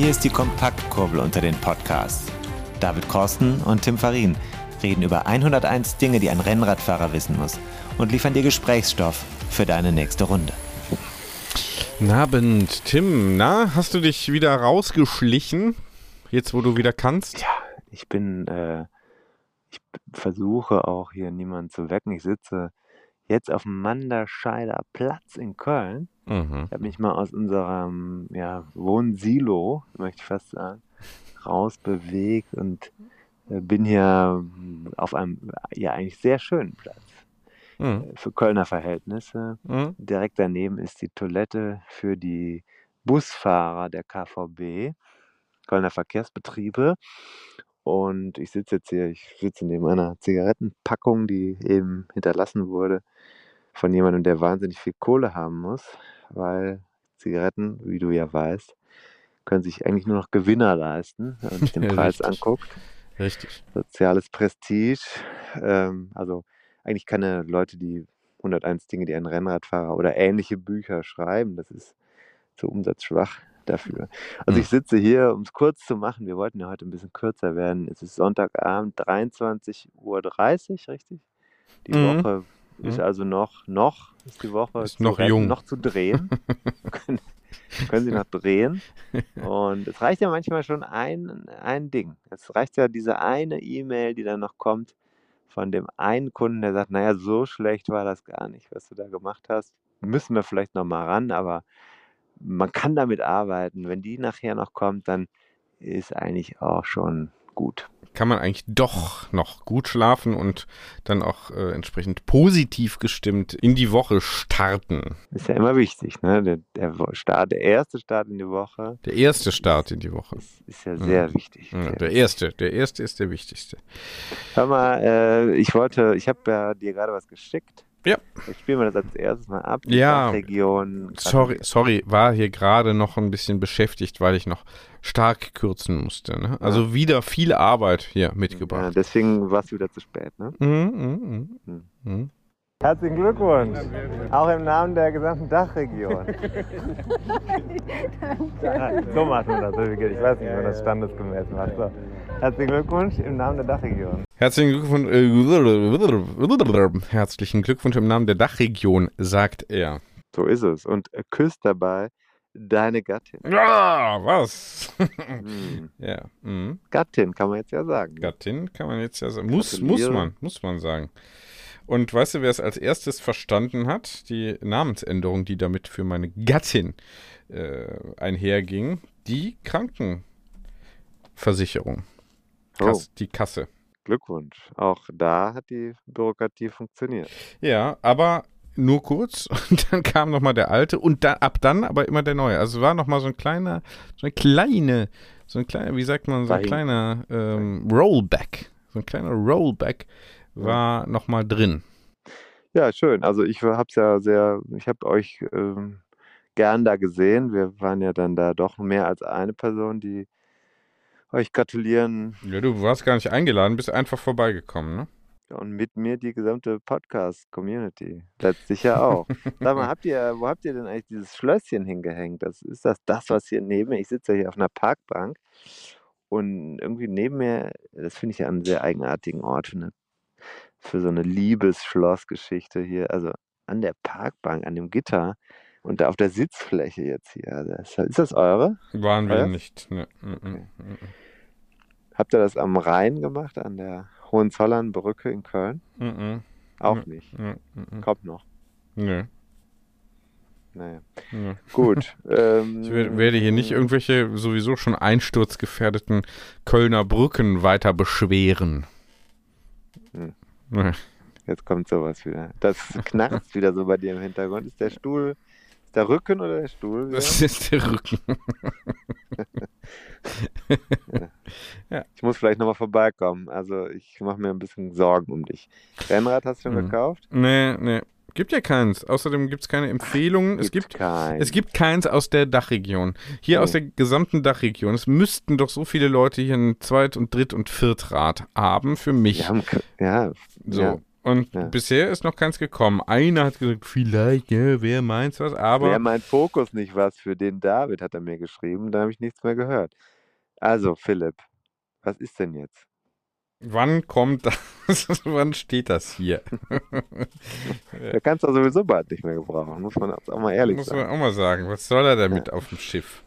Hier ist die Kompaktkurbel unter den Podcasts. David Korsten und Tim Farin reden über 101 Dinge, die ein Rennradfahrer wissen muss und liefern dir Gesprächsstoff für deine nächste Runde. Guten Abend, Tim. Na, hast du dich wieder rausgeschlichen? Jetzt, wo du wieder kannst? Ja, ich bin, äh, ich versuche auch hier niemanden zu wecken. Ich sitze jetzt auf dem Manderscheider Platz in Köln. Mhm. Ich habe mich mal aus unserem ja, Wohnsilo, möchte ich fast sagen, rausbewegt und äh, bin hier auf einem ja eigentlich sehr schönen Platz Mhm. äh, für Kölner Verhältnisse. Mhm. Direkt daneben ist die Toilette für die Busfahrer der KVB, Kölner Verkehrsbetriebe. Und ich sitze jetzt hier, ich sitze neben einer Zigarettenpackung, die eben hinterlassen wurde von jemandem, der wahnsinnig viel Kohle haben muss, weil Zigaretten, wie du ja weißt, können sich eigentlich nur noch Gewinner leisten, wenn man sich den Ja, Preis richtig. anguckt. Richtig. Soziales Prestige. Ähm, also eigentlich keine Leute, die 101 Dinge, die ein Rennradfahrer oder ähnliche Bücher schreiben. Das ist zu umsatzschwach dafür. Also Hm. ich sitze hier, um es kurz zu machen. Wir wollten ja heute ein bisschen kürzer werden. Es ist Sonntagabend, 23.30 Uhr, richtig? Die Mhm. Woche ist Mhm. also noch, noch ist die Woche Ist noch retten, jung. noch zu drehen. können, können Sie noch drehen. Und es reicht ja manchmal schon ein, ein Ding. Es reicht ja diese eine E-Mail, die dann noch kommt von dem einen Kunden, der sagt, naja, so schlecht war das gar nicht, was du da gemacht hast. Müssen wir vielleicht noch mal ran, aber man kann damit arbeiten. Wenn die nachher noch kommt, dann ist eigentlich auch schon gut. Kann man eigentlich doch noch gut schlafen und dann auch äh, entsprechend positiv gestimmt in die Woche starten. Ist ja immer wichtig, ne? Der, der Start, der erste Start in die Woche Der erste Start in die Woche. ist, ist ja sehr wichtig. Ja, sehr der erste, der erste ist der wichtigste. Hör mal, äh, ich wollte, ich habe ja dir gerade was geschickt. Ja. Ich spiele mir das als erstes mal ab. Ja. Region. Sorry, sorry, war hier gerade noch ein bisschen beschäftigt, weil ich noch stark kürzen musste. Ne? Also wieder viel Arbeit hier Ja, mitgebracht. deswegen warst du wieder zu spät, ne? Mhm, mhm, mhm. Herzlichen Glückwunsch. Auch im Namen der gesamten Dachregion. Ja, so macht man das. Ich weiß nicht, wie man das standesgemäß macht. So. Herzlichen Glückwunsch im Namen der Dachregion. Herzlichen Glückwunsch, äh, herzlichen Glückwunsch im Namen der Dachregion, sagt er. So ist es. Und küsst dabei deine Gattin. Ah, was? Hm. ja, mhm. Gattin kann man jetzt ja sagen. Gattin kann man jetzt ja sagen. Muss, muss man, muss man sagen. Und weißt du, wer es als erstes verstanden hat? Die Namensänderung, die damit für meine Gattin äh, einherging. Die Krankenversicherung. Oh, Kass, Die Kasse. Glückwunsch. Auch da hat die Bürokratie funktioniert. Ja, aber nur kurz. Und dann kam nochmal der alte und da, ab dann aber immer der neue. Also war nochmal so ein kleiner, so eine kleine, so ein kleiner, wie sagt man, so ein kleiner ähm, Rollback. So ein kleiner Rollback war nochmal drin. Ja, schön. Also ich habe es ja sehr, ich habe euch ähm, gern da gesehen. Wir waren ja dann da doch mehr als eine Person, die euch gratulieren Ja, du warst gar nicht eingeladen, bist einfach vorbeigekommen, ne? und mit mir die gesamte Podcast-Community. Letztlich ja auch. Sag mal, habt ihr, wo habt ihr denn eigentlich dieses Schlösschen hingehängt? Das, ist das das, was hier neben mir, ich sitze ja hier auf einer Parkbank und irgendwie neben mir, das finde ich ja einen sehr eigenartigen Ort für, eine, für so eine Liebesschlossgeschichte hier, also an der Parkbank, an dem Gitter und da auf der Sitzfläche jetzt hier. Also ist, ist das eure? Waren wir Ja? nicht. Ne, mm, mm, Okay. mm. Habt ihr das am Rhein gemacht, an der Hohenzollern-Brücke in Köln? Mm, Auch Ja. nicht. mm. Kommt noch. Nö. Naja. nö. Gut. ähm, Ich wer- werde hier nicht irgendwelche sowieso schon einsturzgefährdeten Kölner Brücken weiter beschweren. Hm. Jetzt kommt sowas wieder. Das knarzt wieder so bei dir im Hintergrund. Ist der Stuhl, ist der Rücken oder der Stuhl? wieder? Das ist der Rücken. Ich muss vielleicht nochmal vorbeikommen. Also ich mache mir ein bisschen Sorgen um dich. Rennrad hast du schon Mhm. gekauft? Nee, nee. Gibt ja keins. Außerdem gibt es keine Empfehlungen. Es gibt, kein. es gibt keins aus der Dachregion. Hier aus Nee. der gesamten Dachregion. Es müssten doch so viele Leute hier ein Zweit- und Dritt- und Viertrad haben für mich. Haben, ja, So. ja. Und Ja. bisher ist noch keins gekommen. Einer hat gesagt, vielleicht, ja, wer meint was, aber Wäre mein Fokus nicht was für den David, hat er mir geschrieben. Da habe ich nichts mehr gehört. Also, Philipp, was ist denn jetzt? Wann kommt das? wann steht das hier? Da kannst du sowieso bald nicht mehr gebrauchen, muss man auch mal ehrlich Muss sagen. man auch mal sagen. Was soll er damit auf dem Schiff?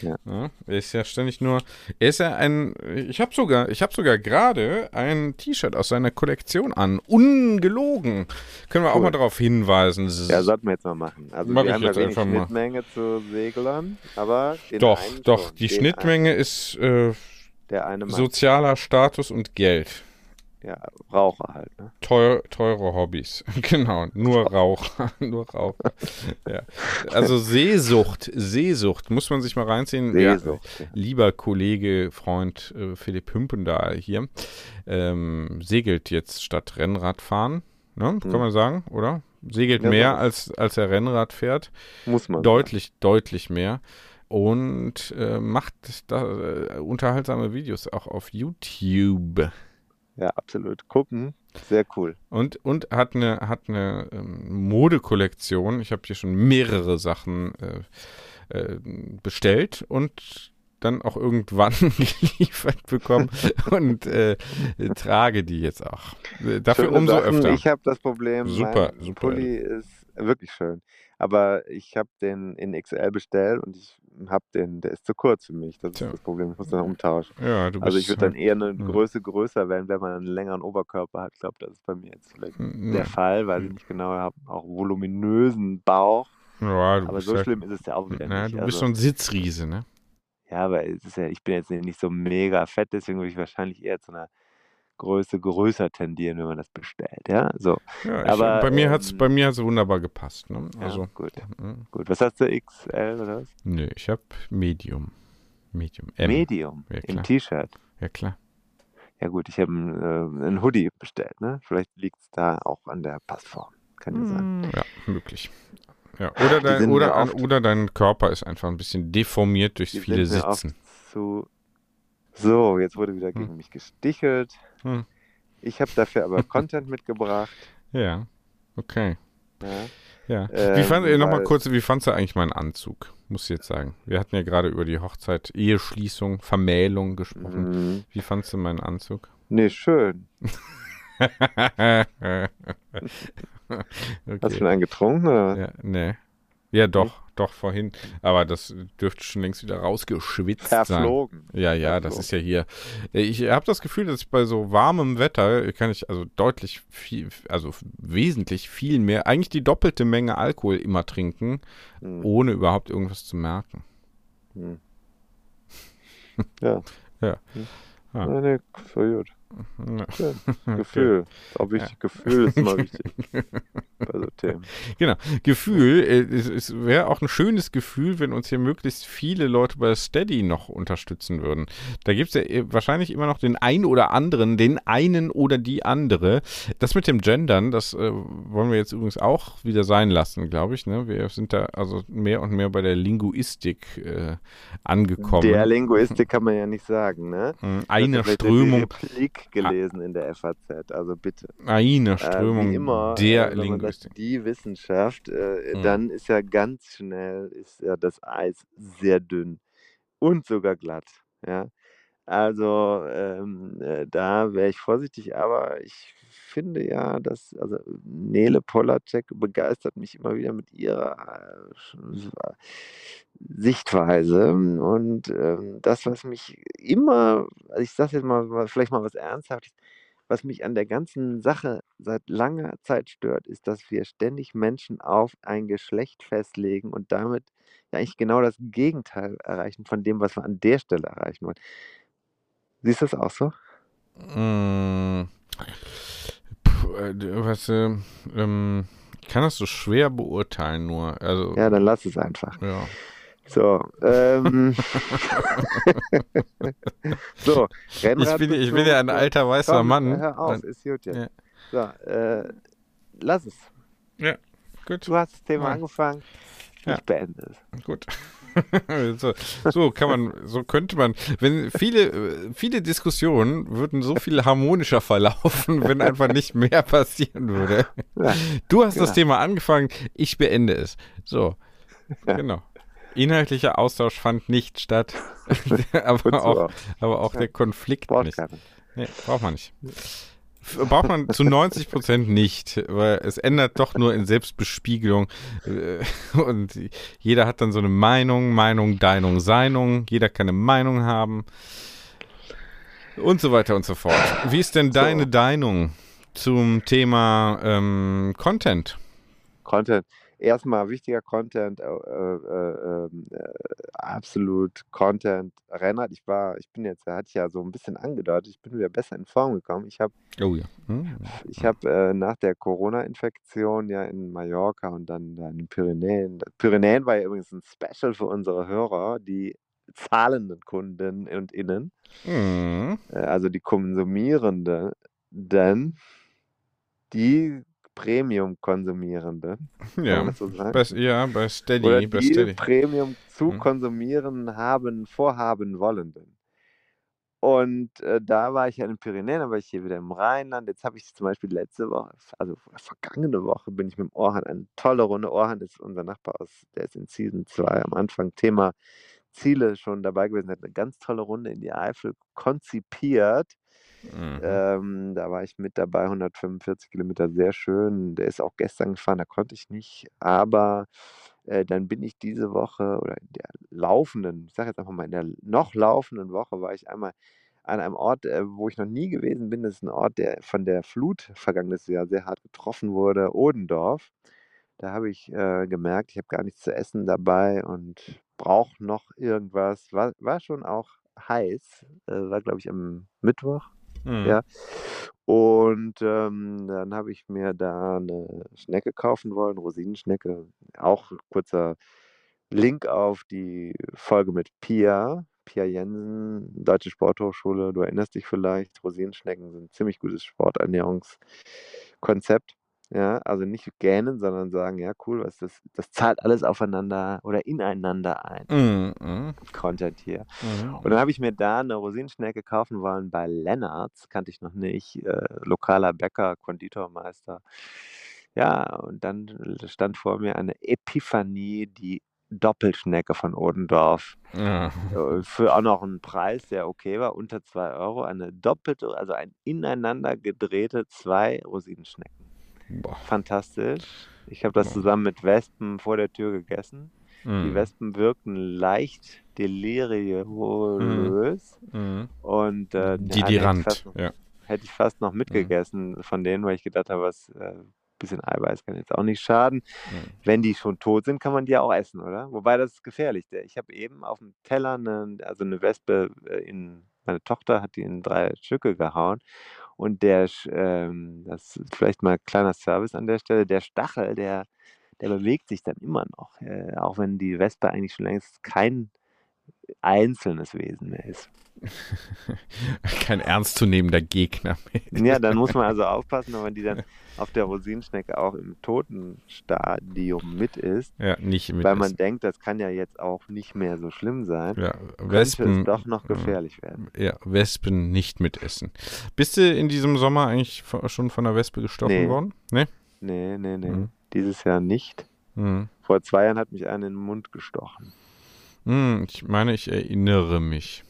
Ja. er ist ja ständig nur. Er ist ja ein. Ich habe sogar, ich habe sogar gerade ein T-Shirt aus seiner Kollektion an. Ungelogen. Können wir auch Cool. mal darauf hinweisen. Ja, sollten wir jetzt mal machen. Also Mach wir ich haben ja jetzt wenig einfach mal. Schnittmenge zu Seglern, aber doch, doch. Die Schnittmenge ist äh, der eine Mann, sozialer Status und Geld. ja, Raucher halt. Ne? Teuer, teure Hobbys. genau, nur Raucher. nur Raucher. ja. Also Seesucht, Seesucht, muss man sich mal reinziehen. Ja, lieber Kollege, Freund äh, Philipp Hümpendahl hier, ähm, segelt jetzt statt Rennradfahren. Ne? Kann Hm. man sagen, oder? Segelt mehr, als, als er Rennrad fährt. Muss man. Deutlich, deutlich mehr. Und äh, macht da, äh, unterhaltsame Videos auch auf YouTube. Ja, absolut. Gucken, sehr cool. Und, und hat eine, hat eine ähm, Modekollektion. Ich habe hier schon mehrere Sachen äh, äh, bestellt und dann auch irgendwann geliefert bekommen und äh, trage die jetzt auch. Äh, Dafür Schöne umso Sachen. öfter. Ich habe das Problem, Super, mein super. Pulli ist wirklich schön. Aber ich habe den in XL bestellt und ich habe den, der ist zu kurz für mich. Das ist Tja. das Problem. Ich muss den umtauschen. ja, du bist Also ich würde dann halt- eher eine ja. Größe größer werden, wenn man einen längeren Oberkörper hat. Ich glaube, das ist bei mir jetzt vielleicht Ja, der Fall, weil ich nicht genau habe, auch voluminösen Bauch. ja, du Aber bist so ja, schlimm ist es ja auch wieder na, nicht. du bist Also, so ein Sitzriese, ne? ja, aber es ist ja, ich bin jetzt nicht so mega fett, deswegen würde ich wahrscheinlich eher zu einer Größe größer tendieren, wenn man das bestellt. Ja, so. Ja, ich, Aber, bei mir hat's, ähm, bei mir hat's wunderbar gepasst, ne? Ja, Also, gut. mm, Gut. Was hast du, XL oder was? nö, ich habe Medium. Medium. M. Medium Ja, im. T-Shirt. Ja, klar. Ja gut, ich habe einen, äh, einen Hoodie bestellt. Ne? Vielleicht liegt es da auch an der Passform. Kann ja sein. Ja, möglich. Ja, oder, dein, oder, oder dein Körper ist einfach ein bisschen deformiert durch viele mir oft Sitzen. zu. So, jetzt wurde wieder gegen mich gestichelt. Hm. Ich habe dafür aber Content mitgebracht. Ja, okay. Ja. Ja. wie Ähm, fand, äh, Nochmal kurz, wie fandst du eigentlich meinen Anzug? Muss ich jetzt sagen. Wir hatten ja gerade über die Hochzeit, Eheschließung, Vermählung gesprochen. Mhm. Wie fandst du meinen Anzug? Nee, schön. okay. Hast du schon einen getrunken? Oder? Ja, nee. Ja, doch, doch, vorhin. Aber das dürfte schon längst wieder rausgeschwitzt sein. Verflogen. Ja, ja, das Verflogen. ist ja hier. Ich habe das Gefühl, dass bei so warmem Wetter kann ich also deutlich viel, also wesentlich viel mehr, eigentlich die doppelte Menge Alkohol immer trinken, Hm. ohne überhaupt irgendwas zu merken. Hm. Ja. Ja. Hm. Ah. Nee, nee, voll gut. Ja. Gefühl. Ist auch wichtig. Gefühl ist immer wichtig. bei so Themen. Genau. Gefühl, äh, es, es wäre auch ein schönes Gefühl, wenn uns hier möglichst viele Leute bei Steady noch unterstützen würden. Da gibt es ja äh, wahrscheinlich immer noch den einen oder anderen, den einen oder die andere. Das mit dem Gendern, das äh, wollen wir jetzt übrigens auch wieder sein lassen, glaube ich. Ne? Wir sind da also mehr und mehr bei der Linguistik äh, angekommen. Der Linguistik kann man ja nicht sagen, ne? Mhm. Eine ja Strömung, Replik gelesen in der FAZ, also bitte. eine Äh, Strömung wie immer, der äh, sagt, Linguistik. die Wissenschaft, äh, Mhm. dann ist ja ganz schnell ist ja das Eis sehr dünn und sogar glatt. Ja, also ähm, äh, da wäre ich vorsichtig, aber ich finde ja, dass also Nele Polacek begeistert mich immer wieder mit ihrer äh, Sichtweise und ähm, das, was mich immer, also ich sage jetzt mal vielleicht mal was Ernsthaftes, was mich an der ganzen Sache seit langer Zeit stört, ist, dass wir ständig Menschen auf ein Geschlecht festlegen und damit ja eigentlich genau das Gegenteil erreichen von dem, was wir an der Stelle erreichen wollen. Siehst du das auch so? Mm, äh, d- weißt du, ähm, ich kann das so schwer beurteilen nur. Also, Ja, dann lass es einfach. ja. So, ähm, so, Ich Rennrad bin, ich bin ja ein alter weißer Komm, Mann. Hör auf, Dann- ist gut jetzt. Ja. So, äh, lass es. Ja, gut, Du hast das Thema Ja. angefangen. Ja. Ich beende es. gut. so, so kann man, so könnte man, wenn viele, viele Diskussionen würden so viel harmonischer verlaufen, wenn einfach nicht mehr passieren würde. Ja, Du hast das Ja. Thema angefangen, ich beende es. So, genau. Inhaltlicher Austausch fand nicht statt, aber auch, aber auch der Konflikt nicht. Nee, braucht man nicht. Braucht man zu 90 Prozent nicht, weil es ändert doch nur in Selbstbespiegelung. äh, Und jeder hat dann so eine Meinung, Meinung, Deinung, Seinung. Jeder kann eine Meinung haben. Und so weiter und so fort. Wie ist denn deine Deinung zum Thema ähm, Content? Content. Erstmal wichtiger Content, äh, äh, ähm, äh, absolut Content. Reinhard, ich war, ich bin jetzt, er hat ja so ein bisschen angedeutet, ich bin wieder besser in Form gekommen. Ich habe Oh ja. Hm. ich hab, äh, nach der Corona-Infektion ja in Mallorca und dann da in den Pyrenäen. Pyrenäen war ja übrigens ein Special für unsere Hörer, die zahlenden Kunden und Innen, Hm. äh, also die Konsumierenden, denn die Man Ja. so? Bei, ja, bei Steady. Oder bei die Steady. Premium zu Hm. konsumieren haben, vorhaben wollenden. Und äh, da war ich ja in den Pyrenäen, da war ich hier wieder im Rheinland. Jetzt habe ich zum Beispiel letzte Woche, also vergangene Woche, bin ich mit dem Orhan eine tolle Runde. Orhan ist unser Nachbar aus, der ist in Season 2 am Anfang Thema Ziele schon dabei gewesen, hat eine ganz tolle Runde in die Eifel konzipiert. Mhm. Ähm, da war ich mit dabei, 145 Kilometer, sehr schön. Der ist auch gestern gefahren, da konnte ich nicht. Aber äh, dann bin ich diese Woche oder in der laufenden, ich sage jetzt einfach mal, in der noch laufenden Woche war ich einmal an einem Ort, äh, wo ich noch nie gewesen bin. Das ist ein Ort, der von der Flut vergangenes Jahr sehr hart getroffen wurde, Odendorf. Da habe ich äh, gemerkt, ich habe gar nichts zu essen dabei und brauche noch irgendwas. War, war schon auch heiß, äh, war glaube ich am Mittwoch. Mhm. Ja. Und ähm, dann habe ich mir da eine Schnecke kaufen wollen, Rosinenschnecke. Auch kurzer Link auf die Folge mit Pia, Pia Jensen, Deutsche Sporthochschule. Du erinnerst dich vielleicht, Rosinenschnecken sind ein ziemlich gutes Sporternährungskonzept. Ja, also nicht gähnen, sondern sagen, ja, cool, was das, das zahlt alles aufeinander oder ineinander ein. Mhm. Mhm. Content hier. Mhm. Und dann habe ich mir da eine Rosinenschnecke kaufen wollen bei Lennarts, kannte ich noch nicht, äh, lokaler Bäcker, Konditormeister. Ja, und dann stand vor mir eine Epiphanie, die Doppelschnecke von Odendorf. Ja. Äh, Für auch noch einen Preis, der okay war, unter 2 Euro. Eine doppelte, also ein ineinander gedrehte zwei Rosinenschnecken. Boah. Fantastisch. Ich habe das Boah. zusammen mit Wespen vor der Tür gegessen. Die Mhm. Wespen wirkten leicht deliriös Mhm. und äh, ja, hätte, ich Delirant. fast noch, Ja. hätte ich fast noch mitgegessen von denen, weil ich gedacht habe, was äh, bisschen Eiweiß kann jetzt auch nicht schaden. Mhm. Wenn die schon tot sind, kann man die auch essen, oder? Wobei das ist gefährlich. Ich habe eben auf dem Teller eine, also eine Wespe äh, in meine Tochter hat die in drei Stücke gehauen und der, ähm, das ist vielleicht mal ein kleiner Service an der Stelle, der Stachel, der, der bewegt sich dann immer noch, äh, auch wenn die Wespe eigentlich schon längst kein einzelnes Wesen mehr ist. Kein ernstzunehmender Gegner mehr. Ja, dann muss man also aufpassen, wenn man die dann auf der Rosinenschnecke auch im Totenstadium mit isst, Ja, nicht mit weil man denkt, das kann ja jetzt auch nicht mehr so schlimm sein, Ja, könnte Wespen, es doch noch gefährlich werden. ja, Wespen nicht mitessen. Bist du in diesem Sommer eigentlich schon von einer Wespe gestochen Nee. worden? Nee? Nee, nee, nee. Mhm. Dieses Jahr nicht. Mhm. Vor zwei Jahren hat mich einer in den Mund gestochen. Hm, ich meine, ich erinnere mich.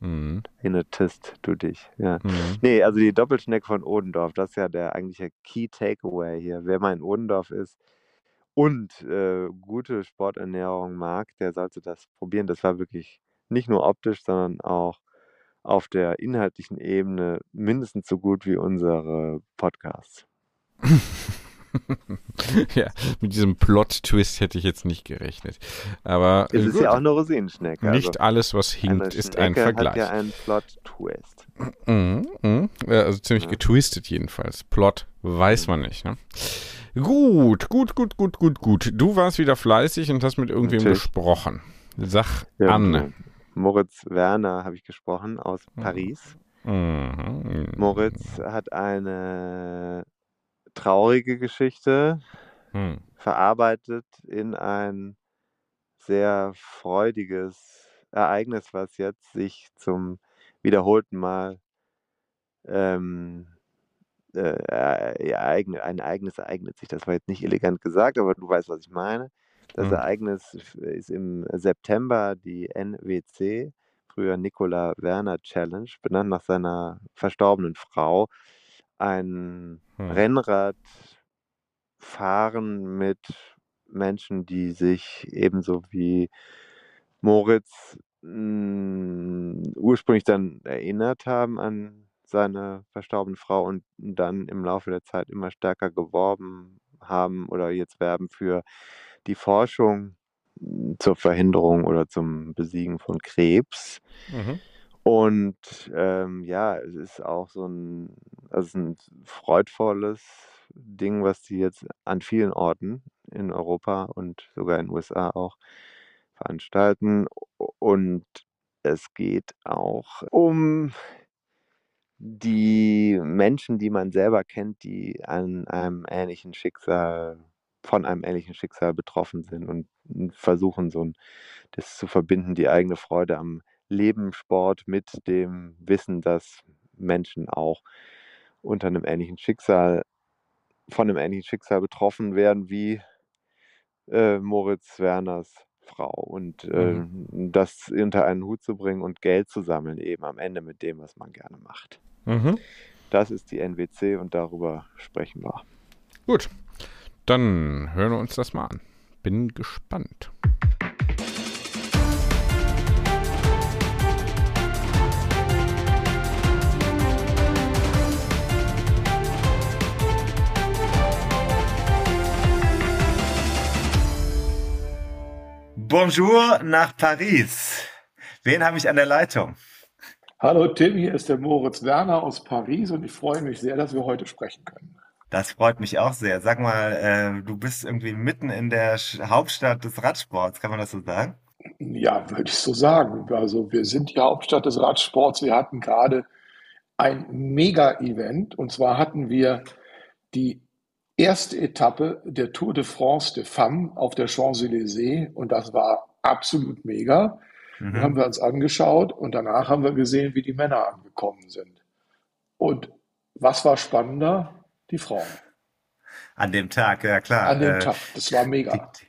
Mhm. Innetist, du dich, ja. Mhm. Nee, also die Doppelschnecke von Odendorf, das ist ja der eigentliche Key Takeaway hier. Wer mal in Odendorf ist und äh, gute Sporternährung mag, der sollte das probieren. Das war wirklich nicht nur optisch, sondern auch auf der inhaltlichen Ebene mindestens so gut wie unsere Podcasts. ja, mit diesem Plot-Twist hätte ich jetzt nicht gerechnet. Aber Es ist gut. ja auch eine Rosinenschnecke. nicht also alles, was hinkt, ist ein Vergleich. hat ja einen Plot-Twist. Mhm. Ja, also ziemlich Ja. getwistet jedenfalls. Plot weiß man nicht. Ne? Gut, gut, gut, gut, gut, gut. Du warst wieder fleißig und hast mit irgendwem Natürlich. gesprochen. Sag Ja, an. äh, Moritz Werner habe ich gesprochen aus Mhm. Paris. Mhm. Moritz hat eine traurige Geschichte Mhm. verarbeitet in ein sehr freudiges Ereignis, was jetzt sich zum wiederholten Mal ähm, äh, ereignet, ein Ereignis ereignet sich. Das war jetzt nicht elegant gesagt, aber du weißt, was ich meine. Das mhm. Ereignis ist im September die NWC, früher Nicola Werner Challenge, benannt nach seiner verstorbenen Frau. Ein hm. Rennradfahren mit Menschen, die sich ebenso wie Moritz mh, hm, ursprünglich dann erinnert haben an seine verstorbene Frau und dann im Laufe der Zeit immer stärker geworben haben oder jetzt werben für die Forschung hm, zur Verhinderung oder zum Besiegen von Krebs. Mhm. Und ähm, ja, es ist auch so ein, also ein freudvolles Ding, was die jetzt an vielen Orten in Europa und sogar in den USA auch veranstalten. Und es geht auch um die Menschen, die man selber kennt, die an einem ähnlichen Schicksal, von einem ähnlichen Schicksal betroffen sind und versuchen, so ein, das zu verbinden, die eigene Freude am Leben, Sport mit dem Wissen, dass Menschen auch unter einem ähnlichen Schicksal, von einem ähnlichen Schicksal betroffen werden wie äh, Moritz Werners Frau. Und äh, mhm. das unter einen Hut zu bringen und Geld zu sammeln, eben am Ende mit dem, was man gerne macht. Mhm. Das ist die NWC und darüber sprechen wir. Gut, dann hören wir uns das mal an. Bin gespannt. Bonjour nach Paris. Wen habe ich an der Leitung? Hallo Tim, hier ist der Moritz Werner aus Paris und ich freue mich sehr, dass wir heute sprechen können. Das freut mich auch sehr. Sag mal, äh, du bist irgendwie mitten in der Hauptstadt des Radsports, kann man das so sagen? Ja, würde ich so sagen. Also wir sind die Hauptstadt des Radsports. Wir hatten gerade ein Mega-Event und zwar hatten wir die erste Etappe der Tour de France de Femmes auf der Champs-Élysées und das war absolut mega. Mhm. Den haben wir uns angeschaut und danach haben wir gesehen, wie die Männer angekommen sind. Und was war spannender? Die Frauen. An dem Tag, ja klar. An dem äh, Tag, das war mega. Die,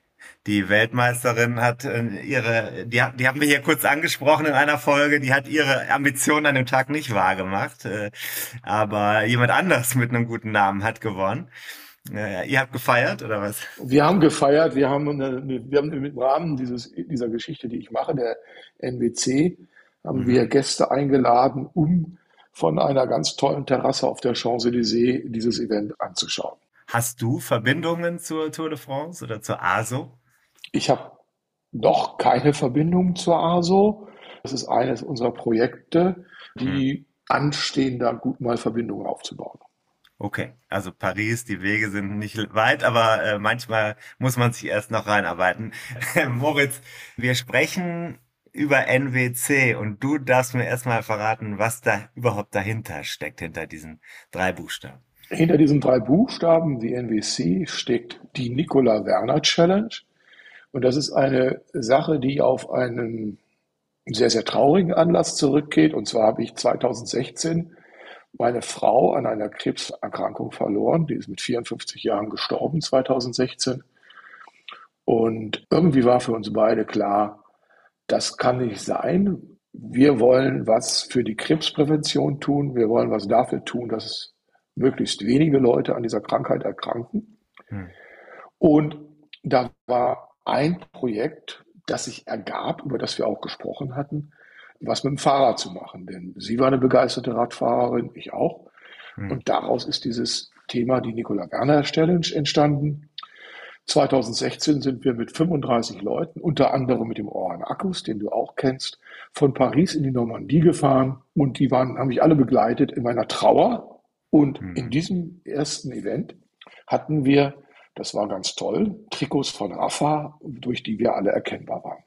die Weltmeisterin hat äh, ihre, die, die haben wir hier kurz angesprochen in einer Folge, die hat ihre Ambitionen an dem Tag nicht wahrgemacht, äh, aber jemand anders mit einem guten Namen hat gewonnen. Naja, ihr habt gefeiert oder was? Wir haben gefeiert. Wir haben, eine, wir haben im Rahmen dieses, dieser Geschichte, die ich mache, der NWC, haben mhm. wir Gäste eingeladen, um von einer ganz tollen Terrasse auf der Champs-Élysées dieses Event anzuschauen. Hast du Verbindungen zur Tour de France oder zur ASO? Ich habe noch keine Verbindung zur ASO. Das ist eines unserer Projekte, die mhm. anstehen, da gut mal Verbindungen aufzubauen. Okay, also Paris, die Wege sind nicht weit, aber äh, manchmal muss man sich erst noch reinarbeiten. Moritz, wir sprechen über NWC und du darfst mir erstmal verraten, was da überhaupt dahinter steckt, hinter diesen drei Buchstaben. Hinter diesen drei Buchstaben, die NWC, steckt die Nicola Werner Challenge. Und das ist eine Sache, die auf einen sehr, sehr traurigen Anlass zurückgeht. Und zwar habe ich 2016 meine Frau an einer Krebserkrankung verloren. Die ist mit 54 Jahren gestorben 2016. Und irgendwie war für uns beide klar, das kann nicht sein. Wir wollen was für die Krebsprävention tun. Wir wollen was dafür tun, dass möglichst wenige Leute an dieser Krankheit erkranken. Hm. Und da war ein Projekt, das sich ergab, über das wir auch gesprochen hatten, was mit dem Fahrrad zu machen. Denn sie war eine begeisterte Radfahrerin, ich auch. Mhm. Und daraus ist dieses Thema, die Nicola Werner Challenge, entstanden. 2016 sind wir mit 35 Leuten, unter anderem mit dem Oran Akkus, den du auch kennst, von Paris in die Normandie gefahren und die waren, haben mich alle begleitet in meiner Trauer. Und mhm. in diesem ersten Event hatten wir, das war ganz toll, Trikots von Rafa, durch die wir alle erkennbar waren.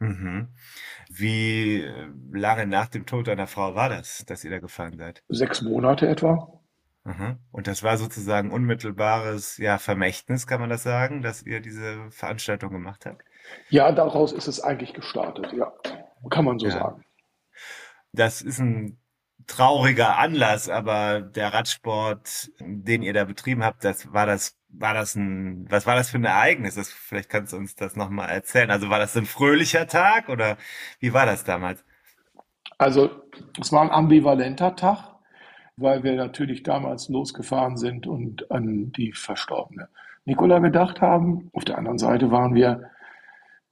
Mhm. Wie lange nach dem Tod deiner Frau war das, dass ihr da gefahren seid? Sechs Monate etwa. Und das war sozusagen unmittelbares ja, Vermächtnis, kann man das sagen, dass ihr diese Veranstaltung gemacht habt? Ja, daraus ist es eigentlich gestartet, ja. Kann man so Ja. sagen. Das ist ein trauriger Anlass, aber der Radsport, den ihr da betrieben habt, das war das, war das ein, was war das für ein Ereignis? Das, vielleicht kannst du uns das nochmal erzählen. Also war das ein fröhlicher Tag oder wie war das damals? Also, es war ein ambivalenter Tag, weil wir natürlich damals losgefahren sind und an die verstorbene Nicola gedacht haben. Auf der anderen Seite waren wir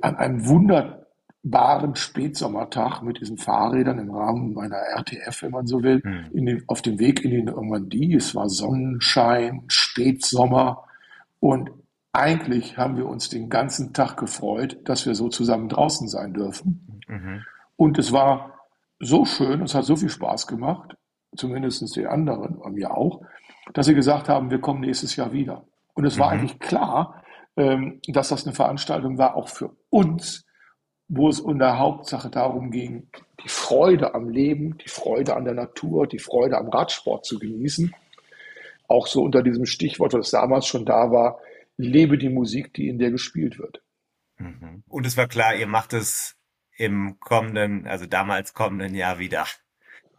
an einem wunderbaren Spätsommertag mit diesen Fahrrädern im Rahmen meiner RTF, wenn man so will, Hm. den, auf dem Weg in die Normandie. Es war Sonnenschein, Spätsommer und eigentlich haben wir uns den ganzen Tag gefreut, dass wir so zusammen draußen sein dürfen. Mhm. Und es war so schön, es hat so viel Spaß gemacht, zumindest den anderen, und mir auch, dass sie gesagt haben, wir kommen nächstes Jahr wieder. Und es war Mhm. eigentlich klar, ähm, dass das eine Veranstaltung war, auch für uns, wo es in der Hauptsache darum ging, die Freude am Leben, die Freude an der Natur, die Freude am Radsport zu genießen. Auch so unter diesem Stichwort, was damals schon da war, lebe die Musik, die in der gespielt wird. Mhm. Und es war klar, ihr macht es im kommenden, also damals kommenden Jahr wieder.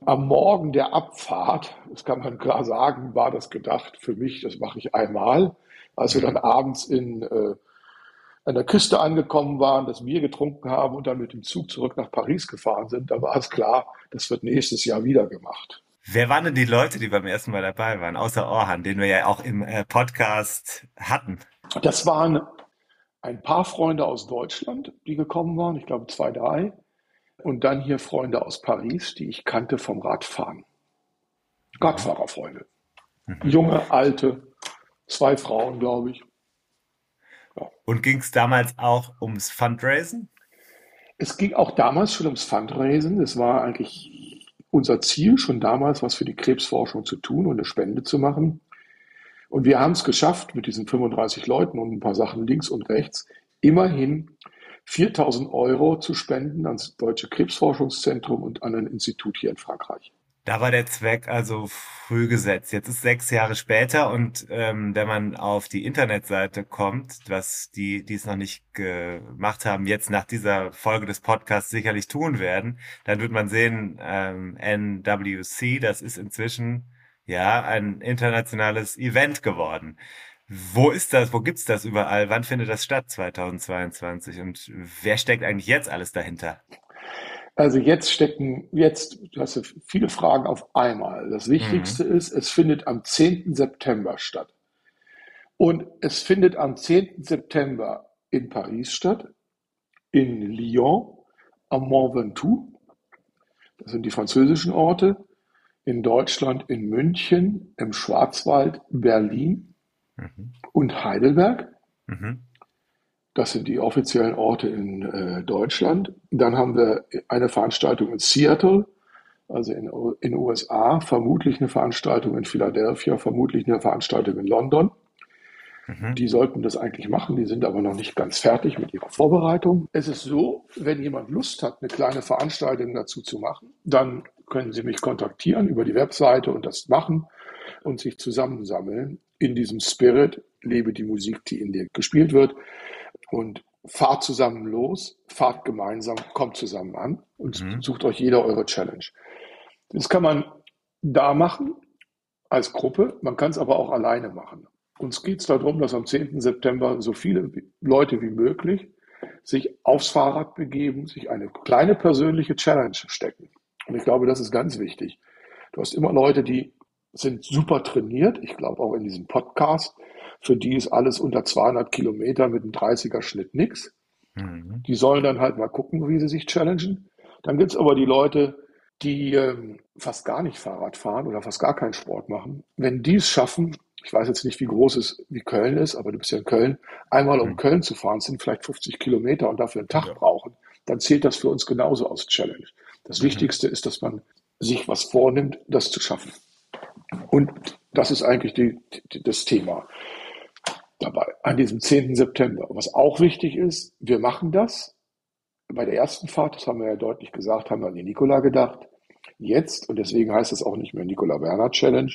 Am Morgen der Abfahrt, das kann man klar sagen, war das gedacht für mich, das mache ich einmal. Als wir dann abends in, äh, an der Küste angekommen waren, das Bier getrunken haben und dann mit dem Zug zurück nach Paris gefahren sind, da war es klar, das wird nächstes Jahr wieder gemacht. Wer waren denn die Leute, die beim ersten Mal dabei waren, außer Orhan, den wir ja auch im äh, Podcast hatten? Das waren ein paar Freunde aus Deutschland, die gekommen waren, ich glaube zwei, drei. Und dann hier Freunde aus Paris, die ich kannte vom Radfahren. Radfahrerfreunde. Junge, alte, zwei Frauen, glaube ich. Und ging es damals auch ums Fundraisen? Es ging auch damals schon ums Fundraisen. Es war eigentlich unser Ziel, schon damals was für die Krebsforschung zu tun und eine Spende zu machen. Und wir haben es geschafft, mit diesen 35 Leuten und ein paar Sachen links und rechts, immerhin 4000 Euro zu spenden ans Deutsche Krebsforschungszentrum und an ein Institut hier in Frankreich. Da war der Zweck also früh gesetzt. Jetzt ist sechs Jahre später und ähm, wenn man auf die Internetseite kommt, was die, die es noch nicht gemacht haben, jetzt nach dieser Folge des Podcasts sicherlich tun werden, dann wird man sehen, ähm, NWC, das ist inzwischen ja ein internationales Event geworden. Wo ist das? Wo gibt's das überall? Wann findet das statt 2022? Und wer steckt eigentlich jetzt alles dahinter? Also jetzt stecken, jetzt, du hast ja viele Fragen auf einmal. Das Wichtigste ist, es findet am 10. September statt. Und es findet am 10. September in Paris statt, in Lyon, am Mont Ventoux, das sind die französischen Orte, in Deutschland, in München, im Schwarzwald, Berlin Mhm. und Heidelberg. Mhm. Das sind die offiziellen Orte in äh, Deutschland. Dann haben wir eine Veranstaltung in Seattle, also in den USA, vermutlich eine Veranstaltung in Philadelphia, vermutlich eine Veranstaltung in London. Mhm. Die sollten das eigentlich machen, die sind aber noch nicht ganz fertig mit ihrer Vorbereitung. Es ist so, wenn jemand Lust hat, eine kleine Veranstaltung dazu zu machen, dann können Sie mich kontaktieren über die Webseite und das machen und sich zusammensammeln in diesem Spirit, lebe die Musik, die in dir gespielt wird und fahrt zusammen los, fahrt gemeinsam, kommt zusammen an und Mhm. sucht euch jeder eure Challenge. Das kann man da machen als Gruppe, man kann es aber auch alleine machen. Uns geht es darum, dass am 10. September so viele Leute wie möglich sich aufs Fahrrad begeben, sich eine kleine persönliche Challenge stecken. Und ich glaube, das ist ganz wichtig. Du hast immer Leute, die sind super trainiert. Ich glaube auch in diesem Podcast, für die ist alles unter 200 Kilometer mit einem 30er Schnitt nix. Mhm. Die sollen dann halt mal gucken, wie sie sich challengen. Dann gibt's aber die Leute, die ähm, fast gar nicht Fahrrad fahren oder fast gar keinen Sport machen. Wenn die es schaffen, ich weiß jetzt nicht, wie groß es wie Köln ist, aber du bist ja in Köln, einmal um Mhm. Köln zu fahren, sind vielleicht 50 Kilometer und dafür einen Tag Ja. brauchen, dann zählt das für uns genauso als Challenge. Das Mhm. Wichtigste ist, dass man sich was vornimmt, das zu schaffen. Und das ist eigentlich die, die, das Thema dabei, an diesem 10. September. Was auch wichtig ist, wir machen das. Bei der ersten Fahrt, das haben wir ja deutlich gesagt, haben wir an die Nikola gedacht. Jetzt, und deswegen heißt es auch nicht mehr Nikola Werner Challenge,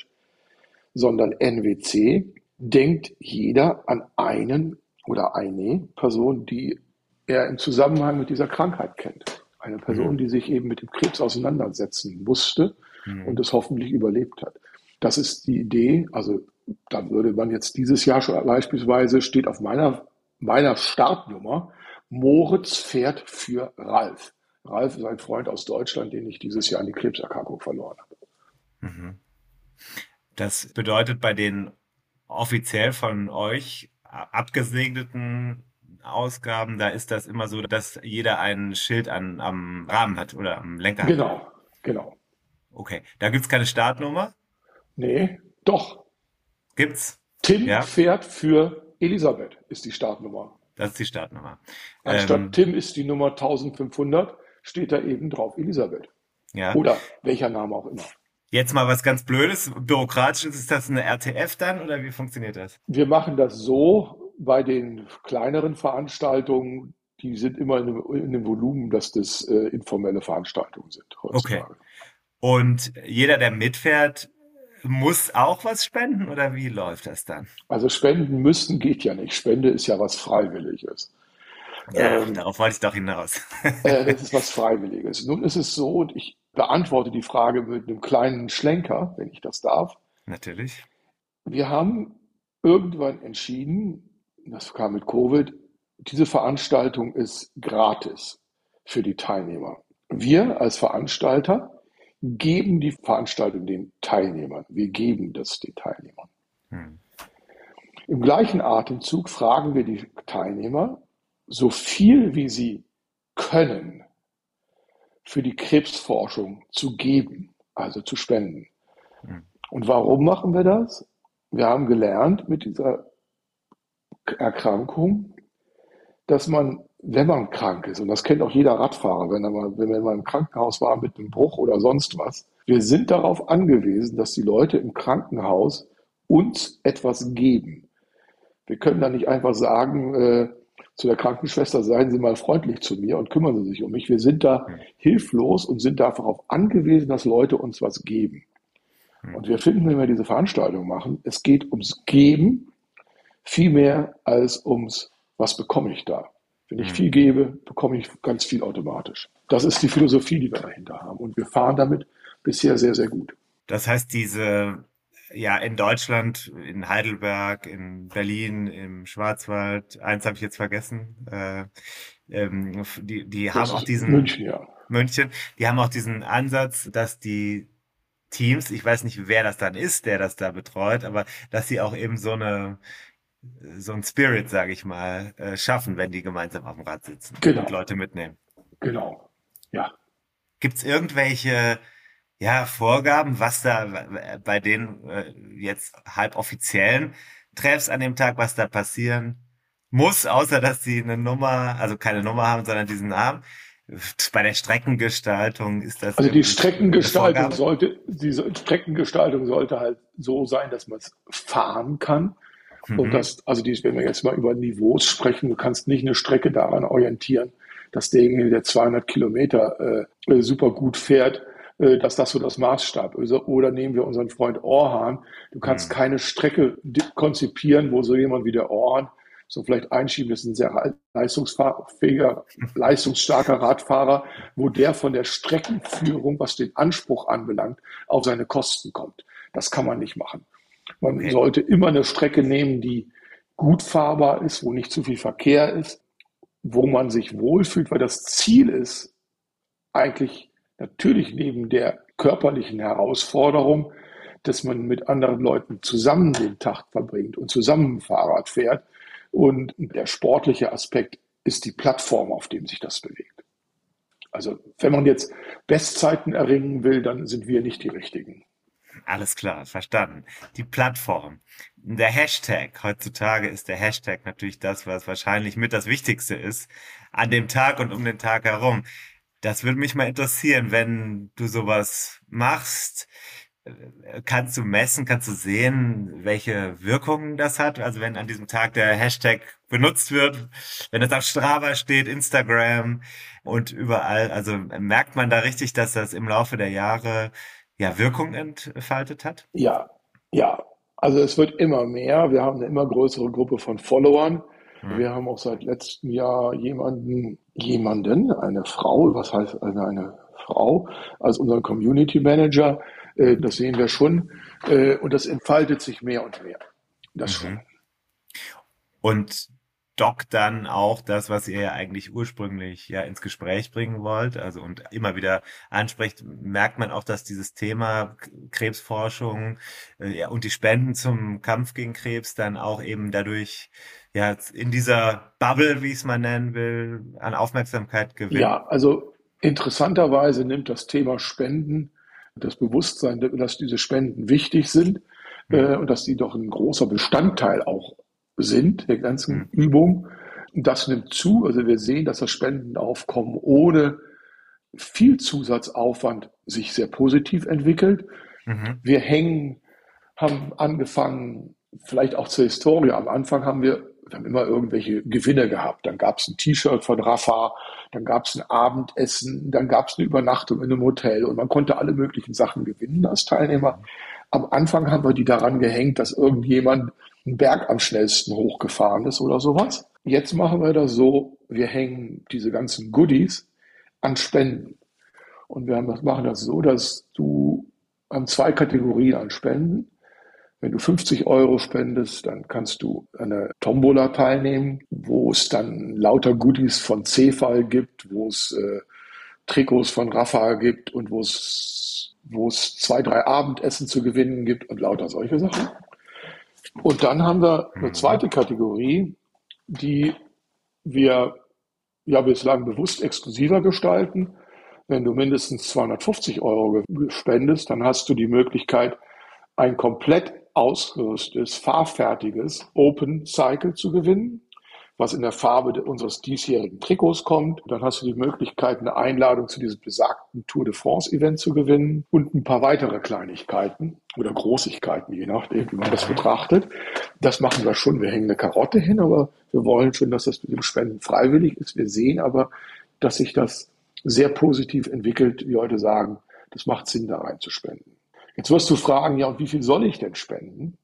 sondern NWC, denkt jeder an einen oder eine Person, die er im Zusammenhang mit dieser Krankheit kennt. Eine Person, mhm. die sich eben mit dem Krebs auseinandersetzen musste mhm. und es hoffentlich überlebt hat. Das ist die Idee. Also da würde man jetzt dieses Jahr schon beispielsweise steht auf meiner, meiner Startnummer Moritz fährt für Ralf. Ralf ist ein Freund aus Deutschland, den ich dieses Jahr an die Krebserkrankung verloren habe. Mhm. Das bedeutet bei den offiziell von euch abgesegneten Ausgaben, da ist das immer so, dass jeder ein Schild an, am Rahmen hat oder am Lenker genau, hat. Genau, genau. Okay, da gibt es keine Startnummer? Nee, doch. Gibt's? Tim ja? fährt für Elisabeth, ist die Startnummer. Das ist die Startnummer. Anstatt ähm, Tim ist die Nummer 1500, steht da eben drauf Elisabeth. Ja. Oder welcher Name auch immer. Jetzt mal was ganz Blödes, Bürokratisches, ist das eine RTF dann oder wie funktioniert das? Wir machen das so bei den kleineren Veranstaltungen, die sind immer in einem, in einem Volumen, dass das äh, informelle Veranstaltungen sind. Heutzutage. Okay. Und jeder, der mitfährt, muss auch was spenden oder wie läuft das dann? Also spenden müssen geht ja nicht. Spende ist ja was Freiwilliges. Ja, ähm, darauf wollte ich doch hinaus. äh, das ist was Freiwilliges. Nun ist es so, und ich beantworte die Frage mit einem kleinen Schlenker, wenn ich das darf. Natürlich. Wir haben irgendwann entschieden, das kam mit Covid, diese Veranstaltung ist gratis für die Teilnehmer. Wir als Veranstalter geben die Veranstaltung den Teilnehmern. Wir geben das den Teilnehmern. Hm. Im gleichen Atemzug fragen wir die Teilnehmer, so viel wie sie können, für die Krebsforschung zu geben, also zu spenden. Hm. Und warum machen wir das? Wir haben gelernt mit dieser Erkrankung, dass man, wenn man krank ist, und das kennt auch jeder Radfahrer, wenn er mal, wenn mal im Krankenhaus war mit einem Bruch oder sonst was, wir sind darauf angewiesen, dass die Leute im Krankenhaus uns etwas geben. Wir können da nicht einfach sagen, äh, zu der Krankenschwester, seien Sie mal freundlich zu mir und kümmern Sie sich um mich. Wir sind da hilflos und sind darauf angewiesen, dass Leute uns was geben. Und wir finden, wenn wir diese Veranstaltung machen, es geht ums Geben viel mehr als ums, was bekomme ich da. Wenn ich viel gebe, bekomme ich ganz viel automatisch. Das ist die Philosophie, die wir dahinter haben. Und wir fahren damit bisher sehr, sehr gut. Das heißt, diese ja, in Deutschland, in Heidelberg, in Berlin, im Schwarzwald, eins habe ich jetzt vergessen, äh, ähm, die, die haben auch diesen München, ja. München, die haben auch diesen Ansatz, dass die Teams, ich weiß nicht, wer das dann ist, der das da betreut, aber dass sie auch eben so eine so ein Spirit, sage ich mal, äh, schaffen, wenn die gemeinsam auf dem Rad sitzen genau. und Leute mitnehmen. Genau, ja. Gibt es irgendwelche ja, Vorgaben, was da bei den äh, jetzt halb offiziellen Treffs an dem Tag, was da passieren muss, außer dass sie eine Nummer, also keine Nummer haben, sondern diesen Namen. Bei der Streckengestaltung ist das. Also die Streckengestaltung sollte, diese Streckengestaltung sollte halt so sein, dass man es fahren kann. Mhm. Und das, also die, wenn wir jetzt mal über Niveaus sprechen, du kannst nicht eine Strecke daran orientieren, dass derjenige, der 200 Kilometer äh, super gut fährt, äh, dass das so das Maßstab ist. Oder nehmen wir unseren Freund Orhan. Du kannst mhm. keine Strecke konzipieren, wo so jemand wie der Orhan so vielleicht einschieben, das ist ein sehr leistungsfähiger, leistungsstarker Radfahrer, wo der von der Streckenführung, was den Anspruch anbelangt, auf seine Kosten kommt. Das kann man nicht machen. Man sollte immer eine Strecke nehmen, die gut fahrbar ist, wo nicht zu viel Verkehr ist, wo man sich wohlfühlt, weil das Ziel ist, eigentlich natürlich neben der körperlichen Herausforderung, dass man mit anderen Leuten zusammen den Tag verbringt und zusammen Fahrrad fährt. Und der sportliche Aspekt ist die Plattform, auf dem sich das bewegt. Also wenn man jetzt Bestzeiten erringen will, dann sind wir nicht die Richtigen. Alles klar, verstanden. Die Plattform. Der Hashtag. Heutzutage ist der Hashtag natürlich das, was wahrscheinlich mit das Wichtigste ist an dem Tag und um den Tag herum. Das würde mich mal interessieren, wenn du sowas machst. Kannst du messen, kannst du sehen, welche Wirkungen das hat? Also wenn an diesem Tag der Hashtag benutzt wird, wenn es auf Strava steht, Instagram und überall, also merkt man da richtig, dass das im Laufe der Jahre ja Wirkung entfaltet hat? Ja, ja. Also es wird immer mehr. Wir haben eine immer größere Gruppe von Followern. Mhm. Wir haben auch seit letztem Jahr jemanden, jemanden, eine Frau, was heißt eine, eine Frau, als unseren Community Manager. Äh, das sehen wir schon. Äh, und das entfaltet sich mehr und mehr. Das mhm. schon. Und dockt dann auch das, was ihr ja eigentlich ursprünglich ja ins Gespräch bringen wollt, also und immer wieder anspricht, merkt man auch, dass dieses Thema Krebsforschung äh, ja, und die Spenden zum Kampf gegen Krebs dann auch eben dadurch ja in dieser Bubble, wie ich es mal nennen will, an Aufmerksamkeit gewinnt. Ja, also interessanterweise nimmt das Thema Spenden das Bewusstsein, dass diese Spenden wichtig sind mhm. äh, und dass die doch ein großer Bestandteil auch sind, der ganzen mhm. Übung. Das nimmt zu. Also wir sehen, dass das Spendenaufkommen ohne viel Zusatzaufwand sich sehr positiv entwickelt. Mhm. Wir hängen, haben angefangen, vielleicht auch zur Historie. Am Anfang haben wir, wir haben immer irgendwelche Gewinne gehabt. Dann gab es ein T-Shirt von Rafa, dann gab es ein Abendessen, dann gab es eine Übernachtung in einem Hotel und man konnte alle möglichen Sachen gewinnen als Teilnehmer. Am Anfang haben wir die daran gehängt, dass irgendjemand einen Berg am schnellsten hochgefahren ist oder sowas. Jetzt machen wir das so, wir hängen diese ganzen Goodies an Spenden. Und wir machen das so, dass du an zwei Kategorien an Spenden. Wenn du 50 Euro spendest, dann kannst du eine Tombola teilnehmen, wo es dann lauter Goodies von Cefal gibt, wo es äh, Trikots von Rafa gibt und wo es, wo es zwei, drei Abendessen zu gewinnen gibt und lauter solche Sachen. Und dann haben wir eine mhm. zweite Kategorie, die wir ja bislang bewusst exklusiver gestalten. Wenn du mindestens 250 Euro spendest, dann hast du die Möglichkeit, ein komplett ausgerüstetes, fahrfertiges Open Cycle zu gewinnen was in der Farbe unseres diesjährigen Trikots kommt. Dann hast du die Möglichkeit, eine Einladung zu diesem besagten Tour de France Event zu gewinnen und ein paar weitere Kleinigkeiten oder Großigkeiten, je nachdem, wie man das betrachtet. Das machen wir schon. Wir hängen eine Karotte hin, aber wir wollen schon, dass das mit dem Spenden freiwillig ist. Wir sehen aber, dass sich das sehr positiv entwickelt, wie heute sagen, das macht Sinn, da reinzuspenden. Jetzt wirst du fragen, ja, und wie viel soll ich denn spenden?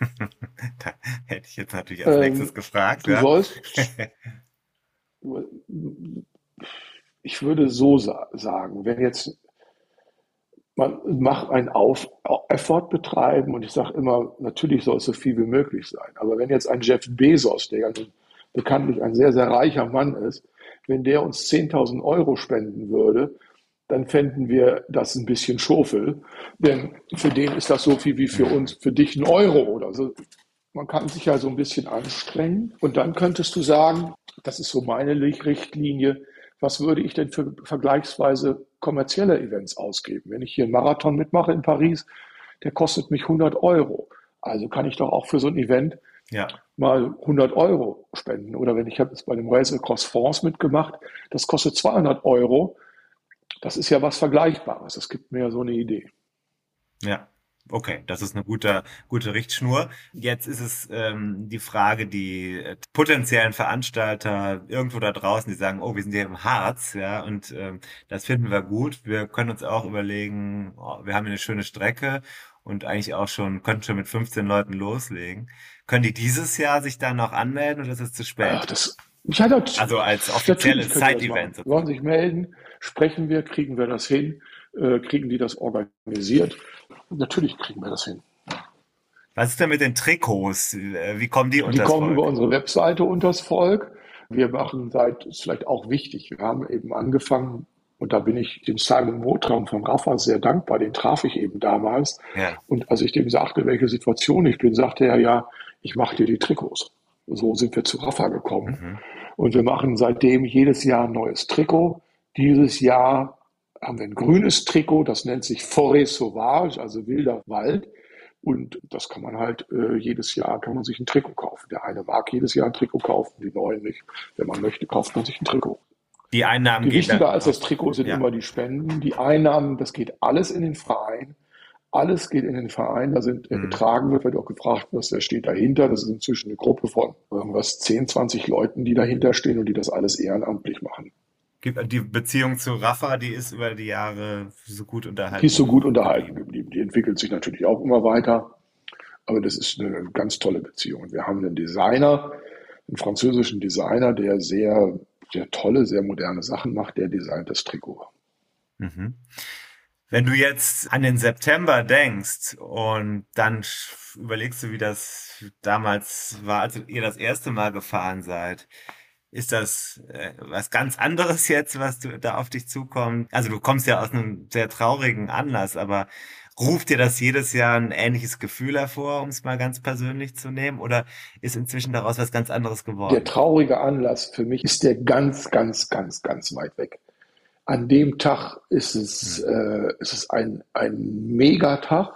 da hätte ich jetzt natürlich als ähm, nächstes gefragt. Du ja. sollst, ich würde so sa sagen, wenn jetzt man macht einen Auf Effort betreiben und ich sage immer, natürlich soll es so viel wie möglich sein. Aber wenn jetzt ein Jeff Bezos, der bekanntlich ein sehr, sehr reicher Mann ist, wenn der uns 10.000 Euro spenden würde, dann fänden wir das ein bisschen schofel. Denn für den ist das so viel wie für uns, für dich ein Euro oder so. Man kann sich ja so ein bisschen anstrengen. Und dann könntest du sagen, das ist so meine Richtlinie, was würde ich denn für vergleichsweise kommerzielle Events ausgeben? Wenn ich hier einen Marathon mitmache in Paris, der kostet mich 100 Euro. Also kann ich doch auch für so ein Event ja. mal 100 Euro spenden. Oder wenn ich habe jetzt bei dem Race Across France mitgemacht, das kostet 200 Euro. Das ist ja was Vergleichbares. Das gibt mir ja so eine Idee. Ja. Okay, das ist eine gute, gute Richtschnur. Jetzt ist es ähm, die Frage, die äh, potenziellen Veranstalter irgendwo da draußen, die sagen, oh, wir sind hier im Harz, ja, und ähm, das finden wir gut. Wir können uns auch überlegen, oh, wir haben hier eine schöne Strecke und eigentlich auch schon, könnten schon mit 15 Leuten loslegen. Können die dieses Jahr sich dann noch anmelden oder ist es zu spät? Ach, das, also als offizielles Side-Event. Wollen sich melden? sprechen wir, kriegen wir das hin, äh, kriegen die das organisiert. Natürlich kriegen wir das hin. Was ist denn mit den Trikots? Wie kommen die unters Die kommen Volk? über unsere Webseite unters Volk. Wir machen seit, ist vielleicht auch wichtig, wir haben eben angefangen, und da bin ich dem Simon Motraum von Rafa sehr dankbar, den traf ich eben damals. Ja. Und als ich dem sagte, welche Situation ich bin, sagte er, ja, ich mache dir die Trikots. So sind wir zu Rafa gekommen. Mhm. Und wir machen seitdem jedes Jahr ein neues Trikot. Dieses Jahr haben wir ein grünes Trikot, das nennt sich Forêt Sauvage, also wilder Wald. Und das kann man halt äh, jedes Jahr kann man sich ein Trikot kaufen. Der eine mag jedes Jahr ein Trikot kaufen, die neuen nicht. Wenn man möchte, kauft man sich ein Trikot. Die Einnahmen die wichtiger als das Trikot sind ja. immer die Spenden. Die Einnahmen, das geht alles in den Verein. Alles geht in den Verein, da sind mhm. getragen wird, wird auch gefragt, was wer steht dahinter. Das ist inzwischen eine Gruppe von irgendwas 10, 20 Leuten, die dahinter stehen und die das alles ehrenamtlich machen die Beziehung zu Rafa, die ist über die Jahre so gut unterhalten. Die ist so gut unterhalten geblieben. Die entwickelt sich natürlich auch immer weiter. Aber das ist eine ganz tolle Beziehung. Wir haben einen Designer, einen französischen Designer, der sehr, sehr tolle, sehr moderne Sachen macht, der designt das Trikot. Mhm. Wenn du jetzt an den September denkst und dann überlegst du, wie das damals war, als ihr das erste Mal gefahren seid, ist das äh, was ganz anderes jetzt, was du da auf dich zukommt? Also du kommst ja aus einem sehr traurigen Anlass, aber ruft dir das jedes Jahr ein ähnliches Gefühl hervor, um es mal ganz persönlich zu nehmen? Oder ist inzwischen daraus was ganz anderes geworden? Der traurige Anlass für mich ist der ganz, ganz, ganz, ganz weit weg. An dem Tag ist es, hm. äh, ist es ein, ein Megatag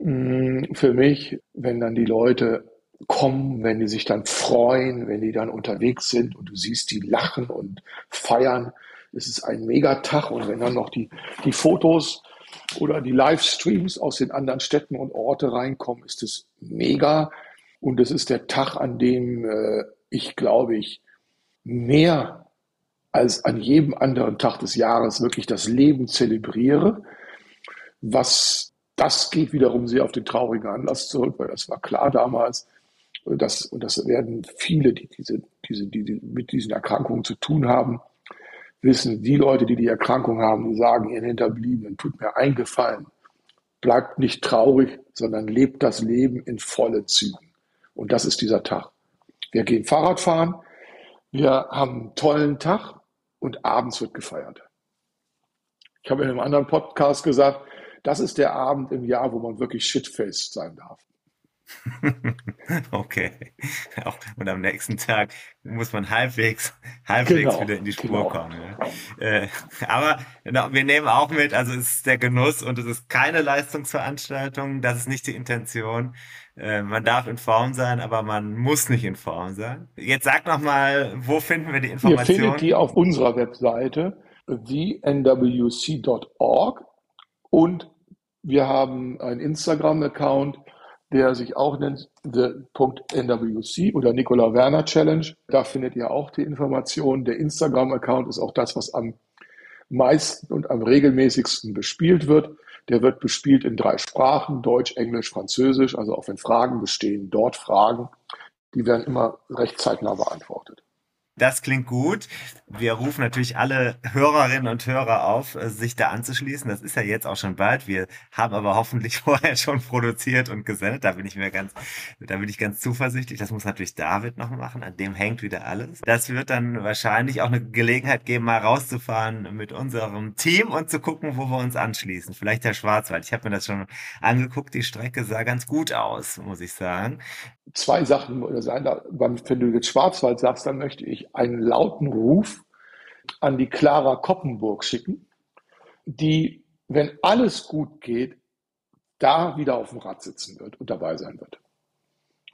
hm, für mich, wenn dann die Leute kommen, wenn die sich dann freuen, wenn die dann unterwegs sind und du siehst die lachen und feiern. Es ist ein Megatag und wenn dann noch die, die Fotos oder die Livestreams aus den anderen Städten und Orte reinkommen, ist es mega. Und es ist der Tag, an dem äh, ich, glaube ich, mehr als an jedem anderen Tag des Jahres wirklich das Leben zelebriere. Was das geht wiederum sehr auf den traurigen Anlass zurück, weil das war klar damals, das, und das werden viele, die, diese, diese, die, mit diesen Erkrankungen zu tun haben, wissen, die Leute, die die Erkrankung haben, die sagen ihren Hinterbliebenen, tut mir eingefallen, bleibt nicht traurig, sondern lebt das Leben in vollen Zügen. Und das ist dieser Tag. Wir gehen Fahrrad fahren, wir haben einen tollen Tag und abends wird gefeiert. Ich habe in einem anderen Podcast gesagt, das ist der Abend im Jahr, wo man wirklich shitfaced sein darf. okay. Und am nächsten Tag muss man halbwegs, halbwegs genau, wieder in die Spur genau. kommen. Ja. Äh, aber wir nehmen auch mit, also es ist der Genuss und es ist keine Leistungsveranstaltung, das ist nicht die Intention. Äh, man darf in Form sein, aber man muss nicht in Form sein. Jetzt sag noch mal, wo finden wir die Informationen? Ihr findet die auf unserer Webseite, thenwc.org und wir haben einen Instagram-Account, der sich auch nennt the.nwc oder Nicola Werner Challenge. Da findet ihr auch die Informationen. Der Instagram-Account ist auch das, was am meisten und am regelmäßigsten bespielt wird. Der wird bespielt in drei Sprachen, Deutsch, Englisch, Französisch. Also auch wenn Fragen bestehen, dort Fragen. Die werden immer recht zeitnah beantwortet. Das klingt gut. Wir rufen natürlich alle Hörerinnen und Hörer auf, äh, sich da anzuschließen. Das ist ja jetzt auch schon bald. Wir haben aber hoffentlich vorher schon produziert und gesendet. Da bin ich mir ganz, da bin ich ganz zuversichtlich. Das muss natürlich David noch machen. An dem hängt wieder alles. Das wird dann wahrscheinlich auch eine Gelegenheit geben, mal rauszufahren mit unserem Team und zu gucken, wo wir uns anschließen. Vielleicht der Schwarzwald. Ich habe mir das schon angeguckt. Die Strecke sah ganz gut aus, muss ich sagen zwei Sachen sein. Wenn du jetzt Schwarzwald sagst, dann möchte ich einen lauten Ruf an die Clara Koppenburg schicken, die, wenn alles gut geht, da wieder auf dem Rad sitzen wird und dabei sein wird.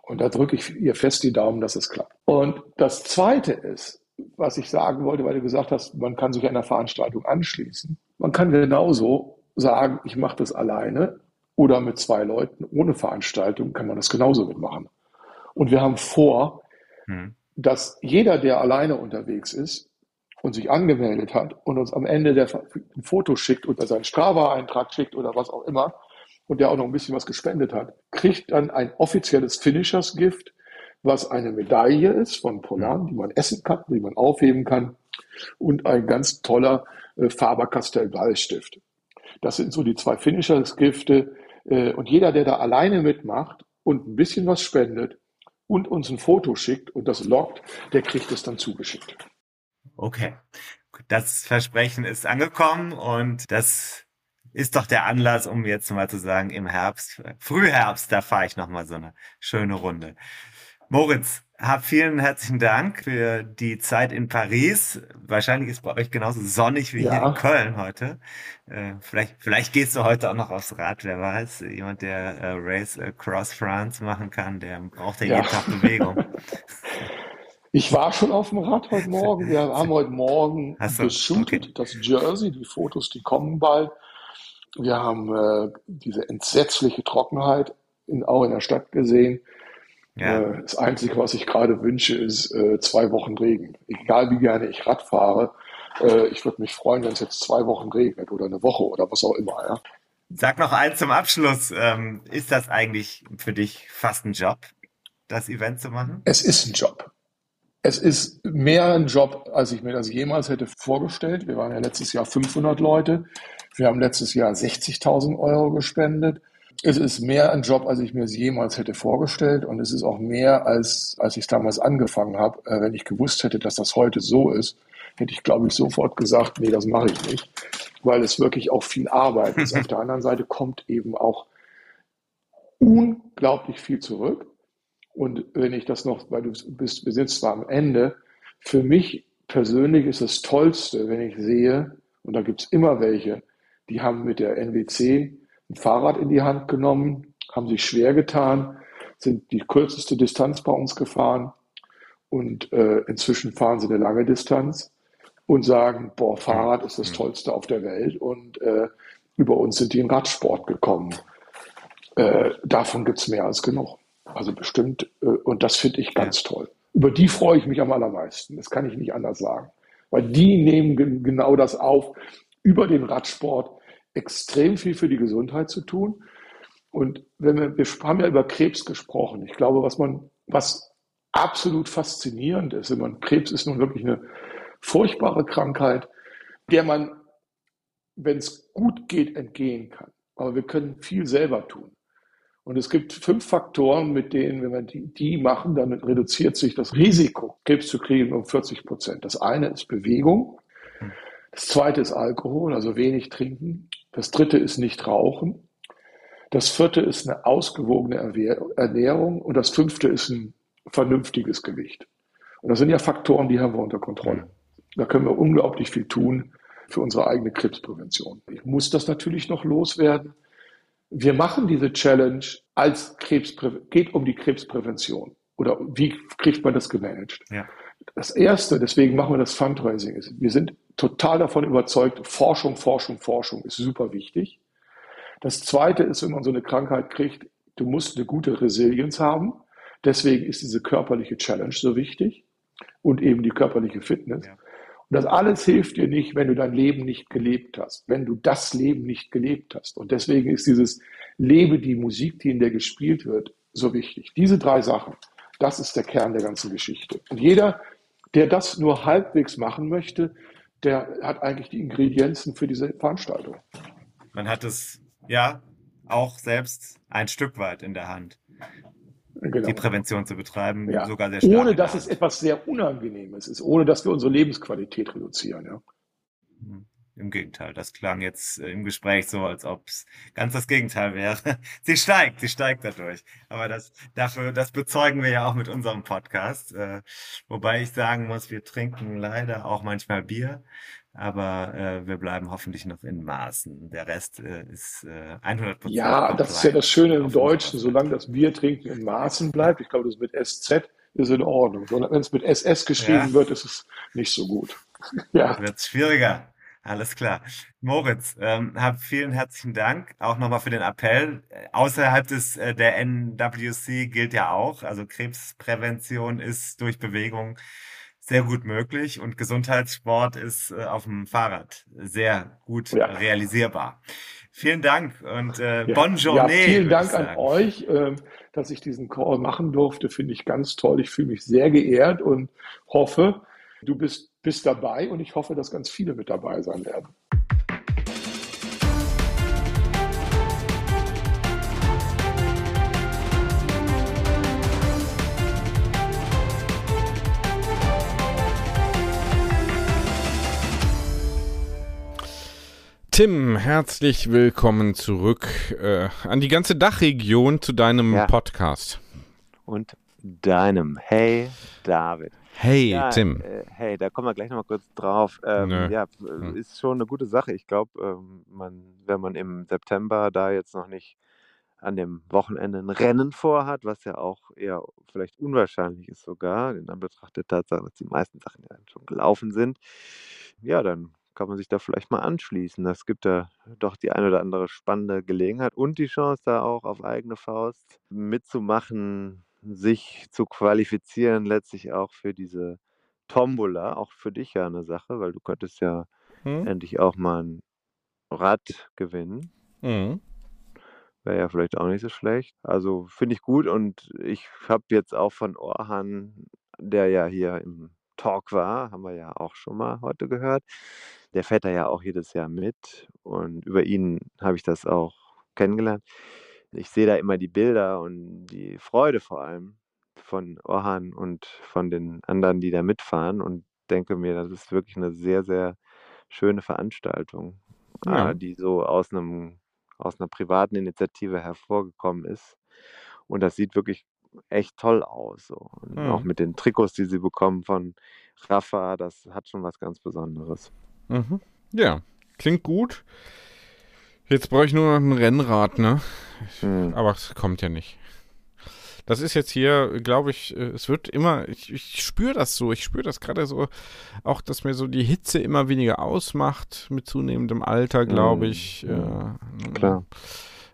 Und da drücke ich ihr fest die Daumen, dass es klappt. Und das Zweite ist, was ich sagen wollte, weil du gesagt hast, man kann sich einer Veranstaltung anschließen. Man kann genauso sagen, ich mache das alleine oder mit zwei Leuten ohne Veranstaltung kann man das genauso mitmachen. Und wir haben vor, hm. dass jeder, der alleine unterwegs ist und sich angemeldet hat und uns am Ende der, ein Foto schickt oder seinen Strava-Eintrag schickt oder was auch immer und der auch noch ein bisschen was gespendet hat, kriegt dann ein offizielles Finishers-Gift, was eine Medaille ist von Polan, die man essen kann, die man aufheben kann und ein ganz toller äh, Faber-Castell-Ballstift. Das sind so die zwei Finishers-Gifte. Äh, und jeder, der da alleine mitmacht und ein bisschen was spendet, und uns ein Foto schickt und das loggt, der kriegt es dann zugeschickt. Okay. Das Versprechen ist angekommen und das ist doch der Anlass, um jetzt mal zu sagen, im Herbst, Frühherbst, da fahre ich nochmal so eine schöne Runde. Moritz, hab vielen herzlichen Dank für die Zeit in Paris. Wahrscheinlich ist bei euch genauso sonnig wie ja. hier in Köln heute. Äh, vielleicht, vielleicht gehst du heute auch noch aufs Rad, wer weiß. Jemand, der äh, Race Across France machen kann, der braucht ja, jeden Tag Bewegung. Ich war schon auf dem Rad heute Morgen. Wir haben heute Morgen so, geshootet, okay. das Jersey, die Fotos, die kommen bald. Wir haben äh, diese entsetzliche Trockenheit in, auch in der Stadt gesehen. Ja. Äh, das Einzige, was ich gerade wünsche, ist äh, zwei Wochen Regen. Egal wie gerne ich Rad fahre, äh, ich würde mich freuen, wenn es jetzt zwei Wochen regnet oder eine Woche oder was auch immer. Ja. Sag noch eins zum Abschluss. Ähm, ist das eigentlich für dich fast ein Job? das Event zu machen? Es ist ein Job. Es ist mehr ein Job, als ich mir das jemals hätte vorgestellt. Wir waren ja letztes Jahr 500 Leute. Wir haben letztes Jahr 60.000 Euro gespendet. Es ist mehr ein Job, als ich mir es jemals hätte vorgestellt. Und es ist auch mehr, als, als ich damals angefangen habe. Äh, wenn ich gewusst hätte, dass das heute so ist, hätte ich, glaube ich, sofort gesagt, nee, das mache ich nicht. Weil es wirklich auch viel Arbeit ist. Auf der anderen Seite kommt eben auch unglaublich viel zurück. Und wenn ich das noch, weil du bist, wir sind zwar am Ende, für mich persönlich ist das Tollste, wenn ich sehe, und da gibt es immer welche, die haben mit der NWC ein Fahrrad in die Hand genommen, haben sich schwer getan, sind die kürzeste Distanz bei uns gefahren und äh, inzwischen fahren sie eine lange Distanz und sagen, boah, Fahrrad ist das Tollste auf der Welt und äh, über uns sind die in Radsport gekommen. Äh, davon gibt es mehr als genug. Also bestimmt, äh, und das finde ich ganz toll. Über die freue ich mich am allermeisten. Das kann ich nicht anders sagen. Weil die nehmen genau das auf, über den Radsport extrem viel für die Gesundheit zu tun. Und wenn wir, wir haben ja über Krebs gesprochen. Ich glaube, was man, was absolut faszinierend ist, wenn man, Krebs ist nun wirklich eine furchtbare Krankheit, der man, wenn es gut geht, entgehen kann. Aber wir können viel selber tun. Und es gibt fünf Faktoren, mit denen, wenn wir die, die machen, dann reduziert sich das Risiko, Krebs zu kriegen, um 40 Prozent. Das eine ist Bewegung. Das zweite ist Alkohol, also wenig trinken. Das dritte ist nicht rauchen. Das vierte ist eine ausgewogene Ernährung. Und das fünfte ist ein vernünftiges Gewicht. Und das sind ja Faktoren, die haben wir unter Kontrolle. Da können wir unglaublich viel tun für unsere eigene Krebsprävention. Ich muss das natürlich noch loswerden wir machen diese Challenge als Krebsprä geht um die Krebsprävention oder wie kriegt man das gemanagt? Ja. Das erste, deswegen machen wir das Fundraising, ist, wir sind total davon überzeugt, Forschung, Forschung, Forschung ist super wichtig. Das zweite ist, wenn man so eine Krankheit kriegt, du musst eine gute Resilienz haben. Deswegen ist diese körperliche Challenge so wichtig und eben die körperliche Fitness. Ja. Und das alles hilft dir nicht, wenn du dein Leben nicht gelebt hast, wenn du das Leben nicht gelebt hast. Und deswegen ist dieses Lebe die Musik, die in der gespielt wird, so wichtig. Diese drei Sachen, das ist der Kern der ganzen Geschichte. Und jeder, der das nur halbwegs machen möchte, der hat eigentlich die Ingredienzen für diese Veranstaltung. Man hat es ja auch selbst ein Stück weit in der Hand genau. die Prävention zu betreiben, ja. sogar sehr stark. Ohne dass es etwas sehr Unangenehmes ist, ohne dass wir unsere Lebensqualität reduzieren. Ja. Im Gegenteil, das klang jetzt äh, im Gespräch so, als ob es ganz das Gegenteil wäre. Sie steigt, sie steigt dadurch. Aber das, dafür, das bezeugen wir ja auch mit unserem Podcast. Äh, wobei ich sagen muss, wir trinken leider auch manchmal Bier aber äh, wir bleiben hoffentlich noch in Maßen. Der Rest äh, ist äh, 100 Prozent. Ja, das ist ja das Schöne im Deutschen, solange das Bier trinken in Maßen bleibt. Ich glaube, das mit SZ ist in Ordnung. Wenn es mit SS geschrieben ja. wird, ist es nicht so gut. ja. Wird schwieriger. Alles klar. Moritz, ähm, hab vielen herzlichen Dank auch nochmal für den Appell. Außerhalb des äh, der NWC gilt ja auch, also Krebsprävention ist durch Bewegung sehr gut möglich und Gesundheitssport ist äh, auf dem Fahrrad sehr gut ja. realisierbar. Vielen Dank und äh, ja. bonne journée. Ja, vielen Dank an euch, äh, dass ich diesen Call machen durfte. Finde ich ganz toll. Ich fühle mich sehr geehrt und hoffe, du bist, bist dabei und ich hoffe, dass ganz viele mit dabei sein werden. Tim, herzlich willkommen zurück äh, an die ganze Dachregion zu deinem ja. Podcast. Und deinem. Hey, David. Hey, ja, Tim. Äh, hey, da kommen wir gleich nochmal kurz drauf. Ähm, ja, hm. ist schon eine gute Sache. Ich glaube, ähm, man, wenn man im September da jetzt noch nicht an dem Wochenende ein Rennen vorhat, was ja auch eher vielleicht unwahrscheinlich ist sogar, in Anbetracht der Tatsache, dass die meisten Sachen ja schon gelaufen sind, ja, dann kann man sich da vielleicht mal anschließen. Es gibt da doch die eine oder andere spannende Gelegenheit und die Chance, da auch auf eigene Faust mitzumachen, sich zu qualifizieren, letztlich auch für diese Tombola. Auch für dich ja eine Sache, weil du könntest ja hm? endlich auch mal ein Rad gewinnen. Mhm. wäre ja vielleicht auch nicht so schlecht. Also finde ich gut und ich habe jetzt auch von Orhan, der ja hier im Talk war, haben wir ja auch schon mal heute gehört. Der fährt da ja auch jedes Jahr mit und über ihn habe ich das auch kennengelernt. Ich sehe da immer die Bilder und die Freude vor allem von Orhan und von den anderen, die da mitfahren und denke mir, das ist wirklich eine sehr, sehr schöne Veranstaltung, Ja. äh, die so aus einem aus einer privaten Initiative hervorgekommen ist. Und das sieht wirklich echt toll aus. So. Und auch Mhm. mit den Trikots, die sie bekommen von Rafa, das hat schon was ganz Besonderes. Mhm. Ja, klingt gut. Jetzt brauche ich nur noch ein Rennrad, ne? Hm. Aber es kommt ja nicht. Das ist jetzt hier, glaube ich, äh, es wird immer, ich, ich spüre das so, ich spüre das gerade so, auch, dass mir so die Hitze immer weniger ausmacht mit zunehmendem Alter, glaube Mhm. ich. Mhm. Äh, Klar.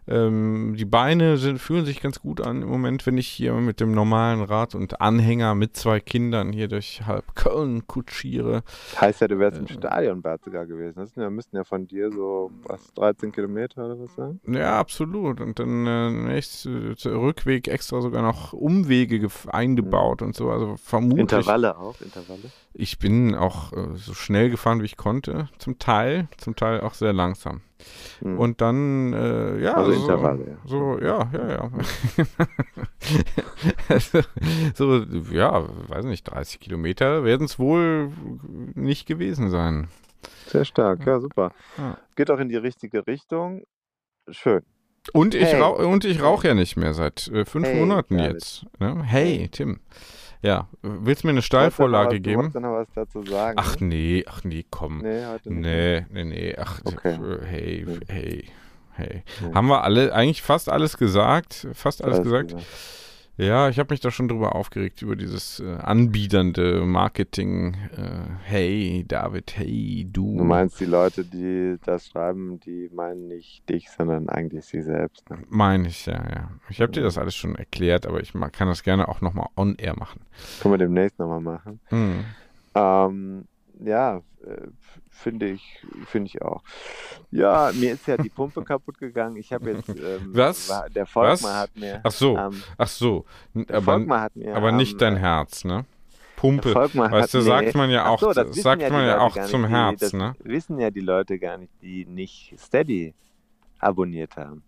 Ähm, die Beine sind, fühlen sich ganz gut an im Moment, wenn ich hier mit dem normalen Rad und Anhänger mit zwei Kindern hier durch halb Köln kutschiere. Heißt ja, du wärst im Äh. Stadionbad sogar gewesen. Das ja, müssten ja von dir so, was, 13 Kilometer oder was sein? Ja, absolut. Und dann äh, nächst, äh, Rückweg extra sogar noch Umwege eingebaut und so. Also vermutlich. Intervalle auch, Intervalle. Ich bin auch äh, so schnell gefahren, wie ich konnte. Zum Teil, zum Teil auch sehr langsam. Hm. Und dann, äh, ja. Also so, Intervalle, ja. So, ja, ja, ja. also, so, ja, weiß nicht, 30 Kilometer werden es wohl nicht gewesen sein. Sehr stark, ja, super. Ja. Geht auch in die richtige Richtung. Schön. Und ich, Hey. rauch, und ich rauche ja nicht mehr seit äh, fünf Hey, Monaten jetzt. Ne? Hey, Tim. Ja, willst du mir eine Du Steilvorlage was- Du geben? wolltest ja noch was dazu sagen. Ach ne? nee, ach nee, komm. Nee, heute nicht. Nee, nee, nee. Ach, Okay. hey, Nee. hey, hey. Nee. Haben wir alle, eigentlich fast alles gesagt? Fast alles Alles gesagt? gesagt. Ja, ich habe mich da schon drüber aufgeregt, über dieses äh, anbiedernde Marketing. Äh, hey, David, hey, du. Du meinst die Leute, die das schreiben, die meinen nicht dich, sondern eigentlich sie selbst. Ne? Meine ich, ja, ja. Ich habe dir das alles schon erklärt, aber ich ma- kann das gerne auch nochmal on-air machen. Können wir demnächst nochmal machen. Hm. Ähm, ja, äh, finde ich, finde ich auch. Ja, mir ist ja die Pumpe kaputt gegangen. Ich habe jetzt, ähm, Was? war- der Volkmar Was? hat mir, Ach so, ähm, ach so. Aber, mir, aber nicht dein Herz, ne? Pumpe. Weißt du, sagt man ja auch, so, sagt ja man ja auch zum nicht, Herz, das ne? wissen ja die Leute gar nicht, die nicht Steady abonniert haben,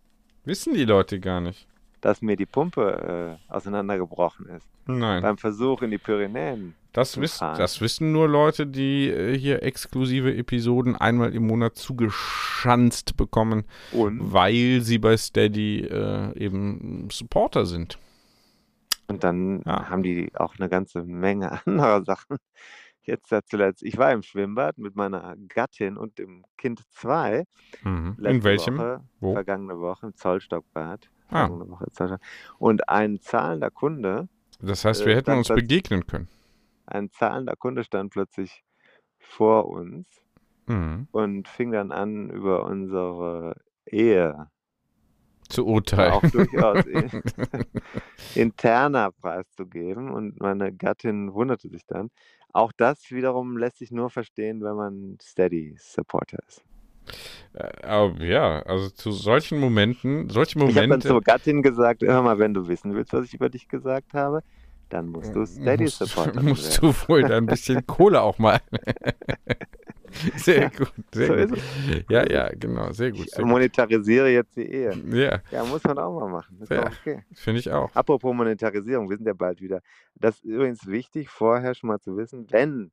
Wissen die Leute gar nicht. dass mir die Pumpe äh, auseinandergebrochen ist. Nein. Beim Versuch in die Pyrenäen. Das, wiss, das wissen nur Leute, die äh, hier exklusive Episoden einmal im Monat zugeschanzt bekommen, Und, weil sie bei Steady äh, eben Supporter sind. und dann Ja. haben die auch eine ganze Menge anderer Sachen. Jetzt zuletzt, ich war im Schwimmbad mit meiner Gattin und dem Kind 2. Mhm. In welchem? Woche, Wo? Vergangene Woche im Zollstockbad. Ah. Und ein zahlender Kunde, Das heißt, Äh, wir hätten dann uns begegnen können. Ein zahlender Kunde stand plötzlich vor uns Mhm. und fing dann an, über unsere Ehe Zu urteilen. auch durchaus in, interner preiszugeben. Und meine Gattin wunderte sich dann. Auch das wiederum lässt sich nur verstehen, wenn man Steady-Supporter ist. Äh, ja, also zu solchen Momenten, solche Ich habe dann Momente. zur Gattin gesagt, hör mal, wenn du wissen willst, was ich über dich gesagt habe, dann musst du musst, Steady-Supporter musst werden. du wohl da ein bisschen Kohle auch mal. sehr Ja, gut, sehr so gut. Ja, ja, genau, sehr gut. Ich Sehr gut. monetarisiere jetzt die Ehe. Ja, Ja, muss man auch mal machen. Ist Ja. okay. finde ich auch. Apropos Monetarisierung, wir sind ja bald wieder. Das ist übrigens wichtig, vorher schon mal zu wissen, wenn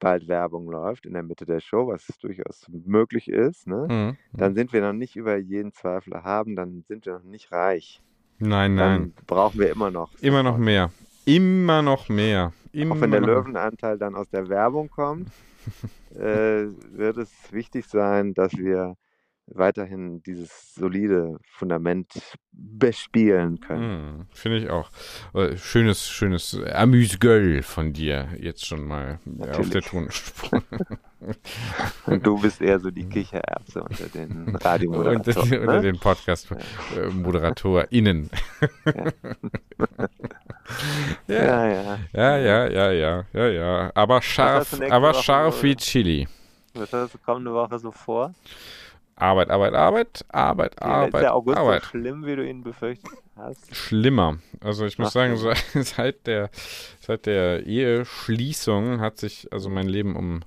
bald Werbung läuft in der Mitte der Show, was durchaus möglich ist, ne? Mhm. dann sind wir noch nicht über jeden Zweifel erhaben, dann sind wir noch nicht reich. Nein, Dann nein. brauchen wir immer noch. Immer noch mehr. Immer noch mehr. Immer Auch wenn der. Löwenanteil dann aus der Werbung kommt, äh, wird es wichtig sein, dass wir weiterhin dieses solide Fundament bespielen können. Mhm, Finde ich auch. Äh, Schönes, schönes Amüsgöl von dir jetzt schon mal äh, auf der Natürlich. Tonspur. Und du bist eher so die Kichererbse unter den Radiomoderatoren. unter ne? den Podcast-ModeratorInnen. ja. Ja, ja. Ja, ja, ja, ja, ja, ja. Aber scharf, aber Woche, scharf wie? Chili. Was hast du kommende Woche so vor? Arbeit, Arbeit, Arbeit, Arbeit, Ja, Arbeit, ist der August Arbeit. so schlimm, wie du ihn befürchtet hast? Schlimmer. Also ich muss Ach, sagen, seit, seit der seit der Eheschließung hat sich also mein Leben um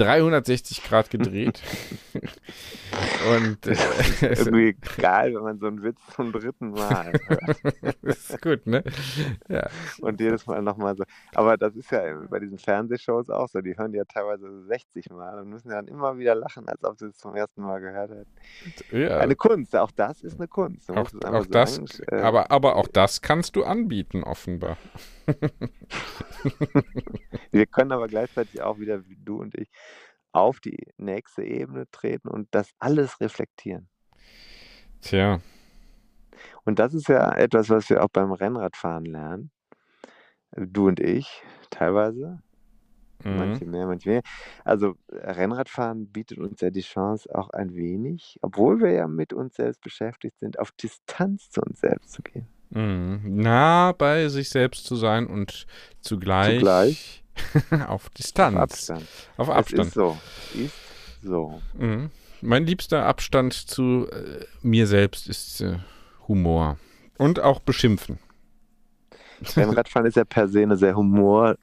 360 Grad gedreht. Und äh, Irgendwie geil, wenn man so einen Witz zum dritten Mal hört. ist gut, ne? Ja. Und jedes Mal nochmal so. Aber das ist ja bei diesen Fernsehshows auch so. Die hören die ja teilweise so 60 Mal und müssen dann immer wieder lachen, als ob sie es zum ersten Mal gehört hätten. ja. Eine Kunst, auch das ist eine Kunst. Du Auch, auch das, sagen, aber, aber auch das kannst du anbieten, offenbar. Wir können aber gleichzeitig auch wieder, wie du und ich, auf die nächste Ebene treten und das alles reflektieren. Tja, Und das ist ja etwas, was wir auch beim Rennradfahren lernen. Du und ich teilweise, mhm. manche mehr, manche mehr. Also Rennradfahren bietet uns ja die Chance, auch ein wenig, obwohl wir ja mit uns selbst beschäftigt sind, auf Distanz zu uns selbst zu gehen. Mhm. nah bei sich selbst zu sein und zugleich, Zugleich. auf Distanz, Auf Abstand. auf Abstand. ist so. Ist so. Mhm. Mein liebster Abstand zu äh, mir selbst ist äh, Humor und auch Beschimpfen. Rennradfahren ist ja per se eine sehr humorlose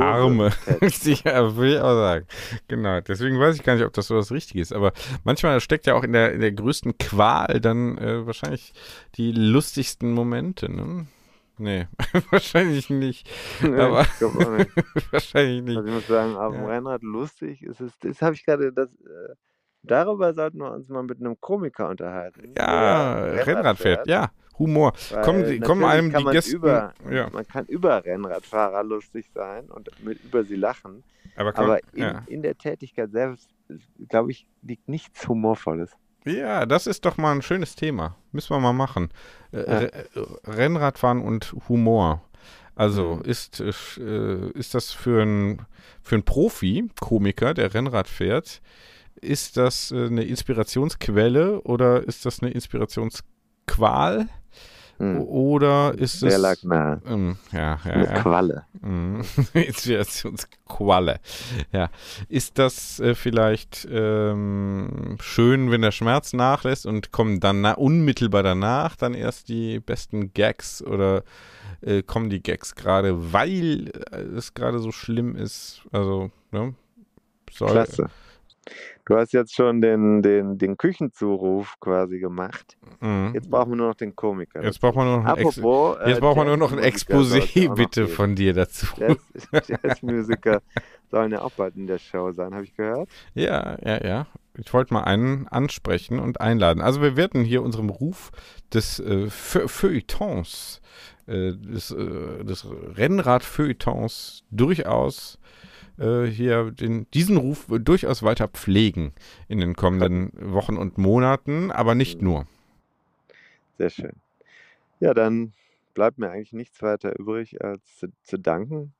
Arme. Ja, will ich auch sagen. Genau. Deswegen weiß ich gar nicht, ob das so das Richtige ist. Aber manchmal steckt ja auch in der, in der größten Qual dann äh, wahrscheinlich die lustigsten Momente. Ne? Nee, wahrscheinlich nicht. Nee, Aber ich auch nicht. wahrscheinlich nicht. Also ich muss sagen, auf dem Ja. Rennrad lustig ist es, das habe ich gerade, das, äh, darüber sollten wir uns mal mit einem Komiker unterhalten. Ja, Rennrad fährt. Ja, Humor. Weil Kommen, kommen einem die man Gäste. Über, ja, Man kann über Rennradfahrer lustig sein und mit, über sie lachen, aber, komm, aber in, ja. in der Tätigkeit selbst, glaube ich, liegt nichts Humorvolles. Ja, das ist doch mal ein schönes Thema. Müssen wir mal machen. Äh, Ja. Re- Rennradfahren und Humor. Also Mhm. ist, äh, ist das für einen für einen Profi, Komiker, der Rennrad fährt, ist das äh, eine Inspirationsquelle oder ist das eine Inspirationsqual? Hm. Oder ist Der es. lag nahe. Ähm, ja, ja, Eine ja. Qualle. Mhm. Inspirationsqualle. Ja. Ist das äh, vielleicht ähm, schön, wenn der Schmerz nachlässt und kommen dann unmittelbar danach dann erst die besten Gags oder äh, kommen die Gags gerade, weil äh, es gerade so schlimm ist? Also, ne? Soll, Klasse. Du hast jetzt schon den, den, den Küchenzuruf quasi gemacht. Mhm. Jetzt brauchen wir nur noch den Komiker. Jetzt braucht man nur noch ein Ex äh, Jetzt braucht man nur noch ein Exposé bitte von dir dazu. Jazz, Jazzmusiker sollen ja auch bald in der Show sein, habe ich gehört. Ja, ja, ja. Ich wollte mal einen ansprechen und einladen. Also wir werden hier unserem Ruf des äh, Feu- Feuilletons, äh, des, äh, des Rennrad-Feuilletons durchaus äh, hier den, diesen Ruf durchaus weiter pflegen in den kommenden Wochen und Monaten, aber nicht nur. Sehr schön. Ja, dann bleibt mir eigentlich nichts weiter übrig, als zu, zu danken,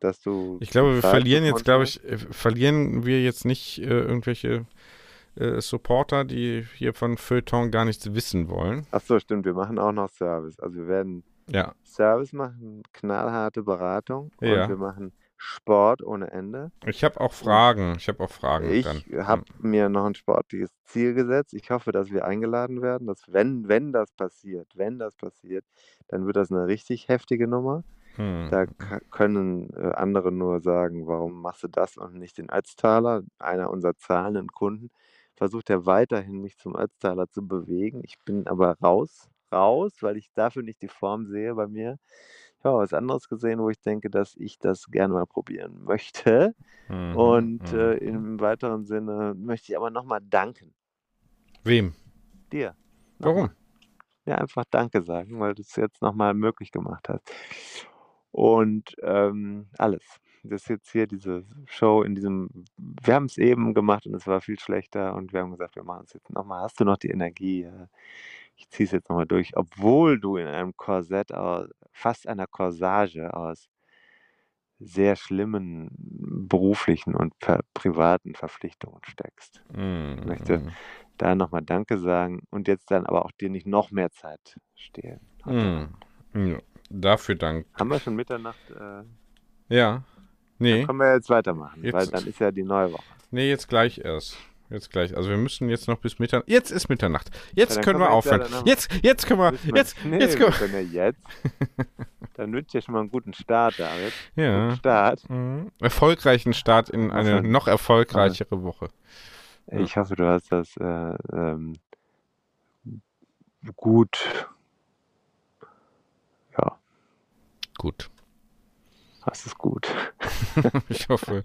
dass du. Ich glaube, wir verlieren jetzt, glaube ich, äh, verlieren wir jetzt nicht äh, irgendwelche äh, Supporter, die hier von Feuilleton gar nichts wissen wollen. Ach so, stimmt. Wir machen auch noch Service. Also wir werden Ja, Service machen, knallharte Beratung und Ja. wir machen Sport ohne Ende. ich habe auch Fragen. Ich habe auch Fragen Ich habe mir noch ein sportliches Ziel gesetzt. Ich hoffe, dass wir eingeladen werden, dass wenn, wenn das passiert, wenn das passiert, dann wird das eine richtig heftige Nummer. Hm. Da können äh, andere nur sagen, warum machst du das und nicht den Ötztaler? Einer unserer zahlenden Kunden versucht ja weiterhin, mich zum Ötztaler zu bewegen. Ich bin aber raus, raus, weil ich dafür nicht die Form sehe bei mir. Ich habe was anderes gesehen, wo ich denke, dass ich das gerne mal probieren möchte. Mhm, Und mhm. äh, im weiteren Sinne möchte ich aber nochmal danken. Wem? Dir. Warum? Nochmal. Ja, einfach Danke sagen, weil du es jetzt nochmal möglich gemacht hast. Und ähm, alles. Das ist jetzt hier diese Show in diesem. Wir haben es eben gemacht und es war viel schlechter und wir haben gesagt, wir machen es jetzt nochmal. Hast du noch die Energie? Ich ziehe es jetzt nochmal durch, obwohl du in einem Korsett aus, fast einer Corsage aus sehr schlimmen beruflichen und privaten Verpflichtungen steckst. Mhm, möchte mhm. Da nochmal Danke sagen und jetzt dann aber auch dir nicht noch mehr Zeit stehlen. Mhm. Ja, Dafür Dank. Haben wir schon Mitternacht? Äh, Ja. Nee. Können wir jetzt weitermachen, weil Jetzt- dann ist ja die neue Woche. Nee, jetzt gleich erst. Jetzt gleich. Also wir müssen jetzt noch bis Mitternacht. Jetzt ist Mitternacht. Jetzt Ja, können wir können wir ja aufhören. Jetzt, jetzt können wir. Wir- Jetzt, nee, jetzt wir können können ja jetzt. Dann wünsche ich dir schon mal einen guten Start, David. wir. Guten Ja. Start. Mhm. Erfolgreichen Start in eine Also- noch erfolgreichere Woche. Ja. Ich hoffe, du hast das äh, ähm, gut. Ja, Gut. Hast es gut. Ich hoffe,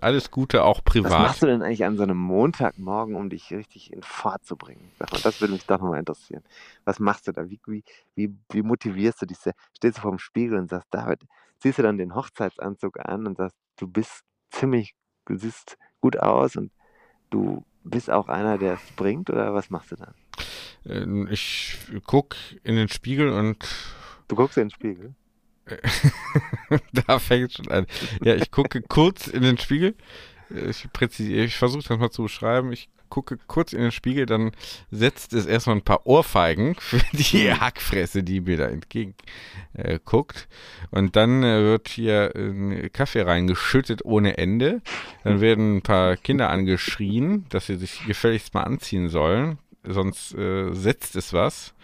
alles Gute auch Was privat. machst du denn eigentlich an so einem Montagmorgen, um dich richtig in Fahrt zu bringen? Sag mal, das würde mich doch mal interessieren. Was machst du da? Wie, wie, wie, wie motivierst du dich? Stehst du vor dem Spiegel und sagst, David, ziehst du dann den Hochzeitsanzug an und sagst, du bist ziemlich, du siehst gut aus und du bist auch einer, der es bringt oder was machst du dann? Ähm, Ich guck in den Spiegel und Du guckst in den Spiegel. da fängt schon an. Ja, ich gucke kurz in den Spiegel. Ich, präzisiere- ich versuche das mal zu beschreiben. Ich gucke kurz in den Spiegel, dann setzt es erstmal ein paar Ohrfeigen für die Hackfresse, die mir da entgegen äh, guckt. Und dann äh, wird hier äh, Kaffee reingeschüttet ohne Ende. Dann werden ein paar Kinder angeschrien, dass sie sich gefälligst mal anziehen sollen. Sonst äh, setzt es was.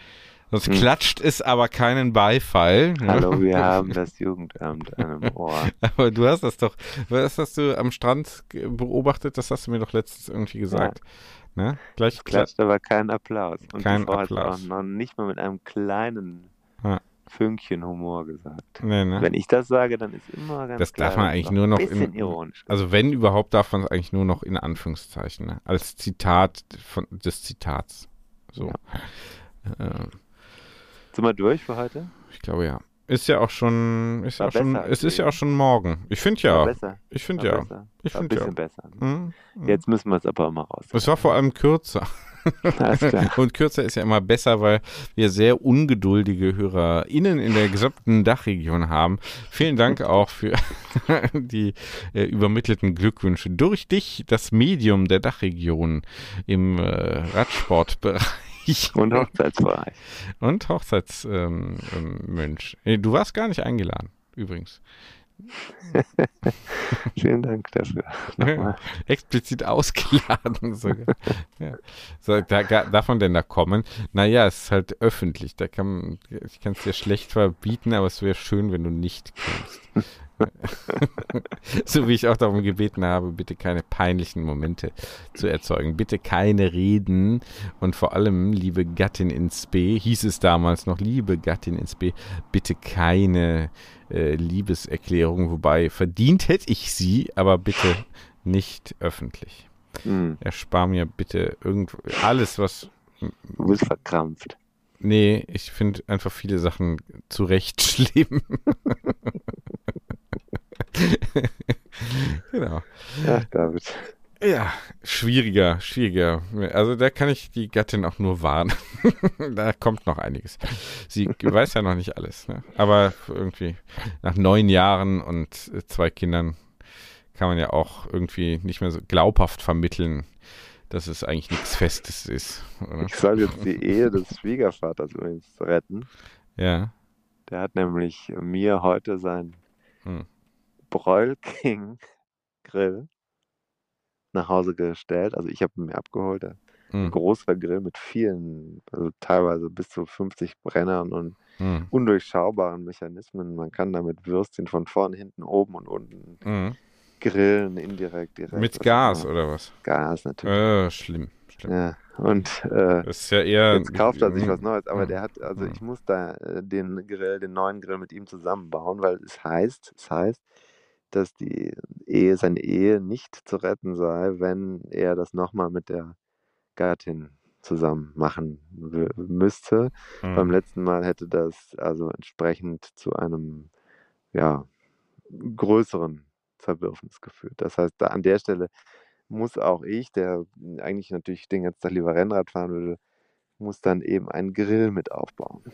Sonst Hm. klatscht es aber keinen Beifall. Hallo, wir haben das Jugendamt an einem Ohr. Aber du hast das doch, was hast du am Strand beobachtet? Das hast du mir doch letztens irgendwie gesagt. Ne? Gleich klatsch. Klatscht aber kein Applaus. Und Kein Applaus. auch noch nicht mal mit einem kleinen Ja. Fünkchen Humor gesagt. Nee, ne? Wenn ich das sage, dann ist immer ganz Das darf klar, man dass es eigentlich nur noch ein bisschen in- ironisch. Also wenn überhaupt, darf man es eigentlich nur noch in Anführungszeichen, ne? als Zitat von, des Zitats. So. Äh, Sind wir durch für heute? ich glaube ja. Ist ja auch schon, ist ja War auch schon, es ist ja auch schon morgen. Ich finde ja, besser. ich finde ja, besser. ich ein finde ja. bisschen besser. Mhm. Mhm. Jetzt müssen wir es aber mal raus. Es war vor allem kürzer. Klar. Und kürzer ist ja immer besser, weil wir sehr ungeduldige HörerInnen in der gesamten Dachregion haben. Vielen Dank auch für die äh, übermittelten Glückwünsche durch dich, das Medium der Dachregion im äh, Radsportbereich. Und Hochzeitsbereich. Und Hochzeitsmensch. Ähm, ähm. Äh, du warst gar nicht eingeladen, übrigens. Vielen Dank dafür. Nochmal. Explizit ausgeladen sogar. ja. so, da, darf man denn da kommen? Naja, es ist halt öffentlich. Da kann ich kann es dir schlecht verbieten, aber es wäre schön, wenn du nicht kommst. so wie ich auch darum gebeten habe, bitte keine peinlichen Momente zu erzeugen. Bitte keine Reden und vor allem, liebe Gattin ins B, hieß es damals noch, liebe Gattin ins B, bitte keine äh, Liebeserklärung, wobei verdient hätte ich sie, aber bitte nicht öffentlich. Hm, Erspar mir bitte irgendwo alles, was. du bist verkrampft. Nee, ich finde einfach viele Sachen zu Recht schlimm. genau. Ach, David. Ja, schwieriger, schwieriger. Also da kann ich die Gattin auch nur warnen. da kommt noch einiges. Sie weiß ja noch nicht alles, ne? aber irgendwie nach neun Jahren und äh, zwei Kindern kann man ja auch irgendwie nicht mehr so glaubhaft vermitteln, dass es eigentlich nichts Festes ist. Oder? Ich soll jetzt die Ehe des Schwiegervaters übrigens retten. Ja. Der hat nämlich mir heute sein Hm. Broil King Grill nach Hause gestellt. Also ich habe ihn mir abgeholt. Ein Hm. großer Grill mit vielen, also teilweise bis zu 50 Brennern und Hm. undurchschaubaren Mechanismen. Man kann damit Würstchen von vorn, hinten, oben und unten Hm. grillen, indirekt, direkt. Mit Gas oder was? Gas natürlich. Äh, schlimm. schlimm. Ja. Und äh, Das ist ja eher. Jetzt kauft er sich was Neues, aber Mhm. der hat, also Mhm. ich muss da äh, den Grill, den neuen Grill mit ihm zusammenbauen, weil es heißt, es heißt, dass die Ehe, seine Ehe nicht zu retten sei, wenn er das nochmal mit der Gattin zusammen machen müsste. Mhm. Beim letzten Mal hätte das also entsprechend zu einem, ja, größeren Zerwürfnis geführt. Das heißt, da an der Stelle muss auch ich, der eigentlich natürlich den ganzen Tag lieber Rennrad fahren würde, muss dann eben einen Grill mit aufbauen.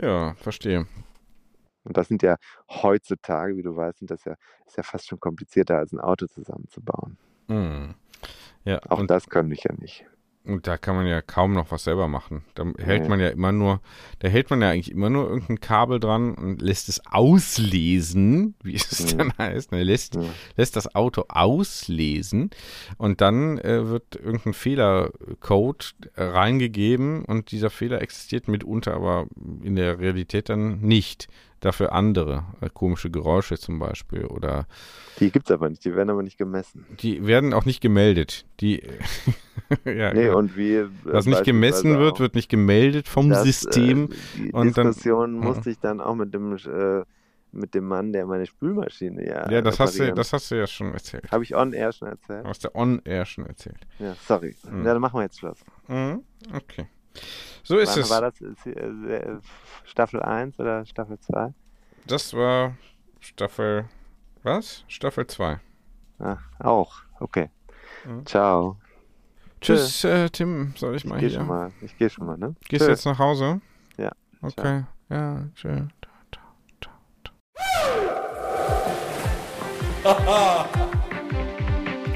Ja, verstehe. Und das sind ja heutzutage, wie du weißt, sind das ja, ist ja fast schon komplizierter als ein Auto zusammenzubauen. Mhm. Ja, Auch und das kann ich ja nicht. Und da kann man ja kaum noch was selber machen. Da hält Nee. man ja immer nur, da hält man ja eigentlich immer nur irgendein Kabel dran und lässt es auslesen, wie es Mhm. dann heißt. Ne, lässt, Ja. lässt das Auto auslesen und dann äh, wird irgendein Fehlercode reingegeben und dieser Fehler existiert mitunter aber in der Realität dann nicht. Dafür andere, äh, komische Geräusche zum Beispiel oder Die gibt's aber nicht, die werden aber nicht gemessen. die werden auch nicht gemeldet. Die, ja, Nee, genau. und wie. äh, Was nicht gemessen wird, wird nicht gemeldet vom das, System. Äh, die und dann- Diskussion ja. musste ich dann auch mit dem, äh, mit dem Mann, der meine Spülmaschine ja. ja, das hast, du, das hast du ja schon erzählt. Habe ich on air schon erzählt? Du hast ja on-air schon erzählt. Ja, sorry. Mhm. Ja, dann machen wir jetzt Schluss. Mhm. Okay. So ist Wann es. War das äh, Staffel 1 oder Staffel 2? Das war Staffel. Was? Staffel 2. Ah, auch. Okay. Mhm. Ciao. Tschüss, äh, Tim. Soll ich Ich mal gehe hier? schon mal. Ich gehe schon mal, ne? Gehst du Tschö. jetzt nach Hause? Ja. Okay. Ja, tschüss.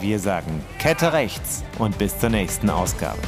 Wir sagen Kette rechts und bis zur nächsten Ausgabe.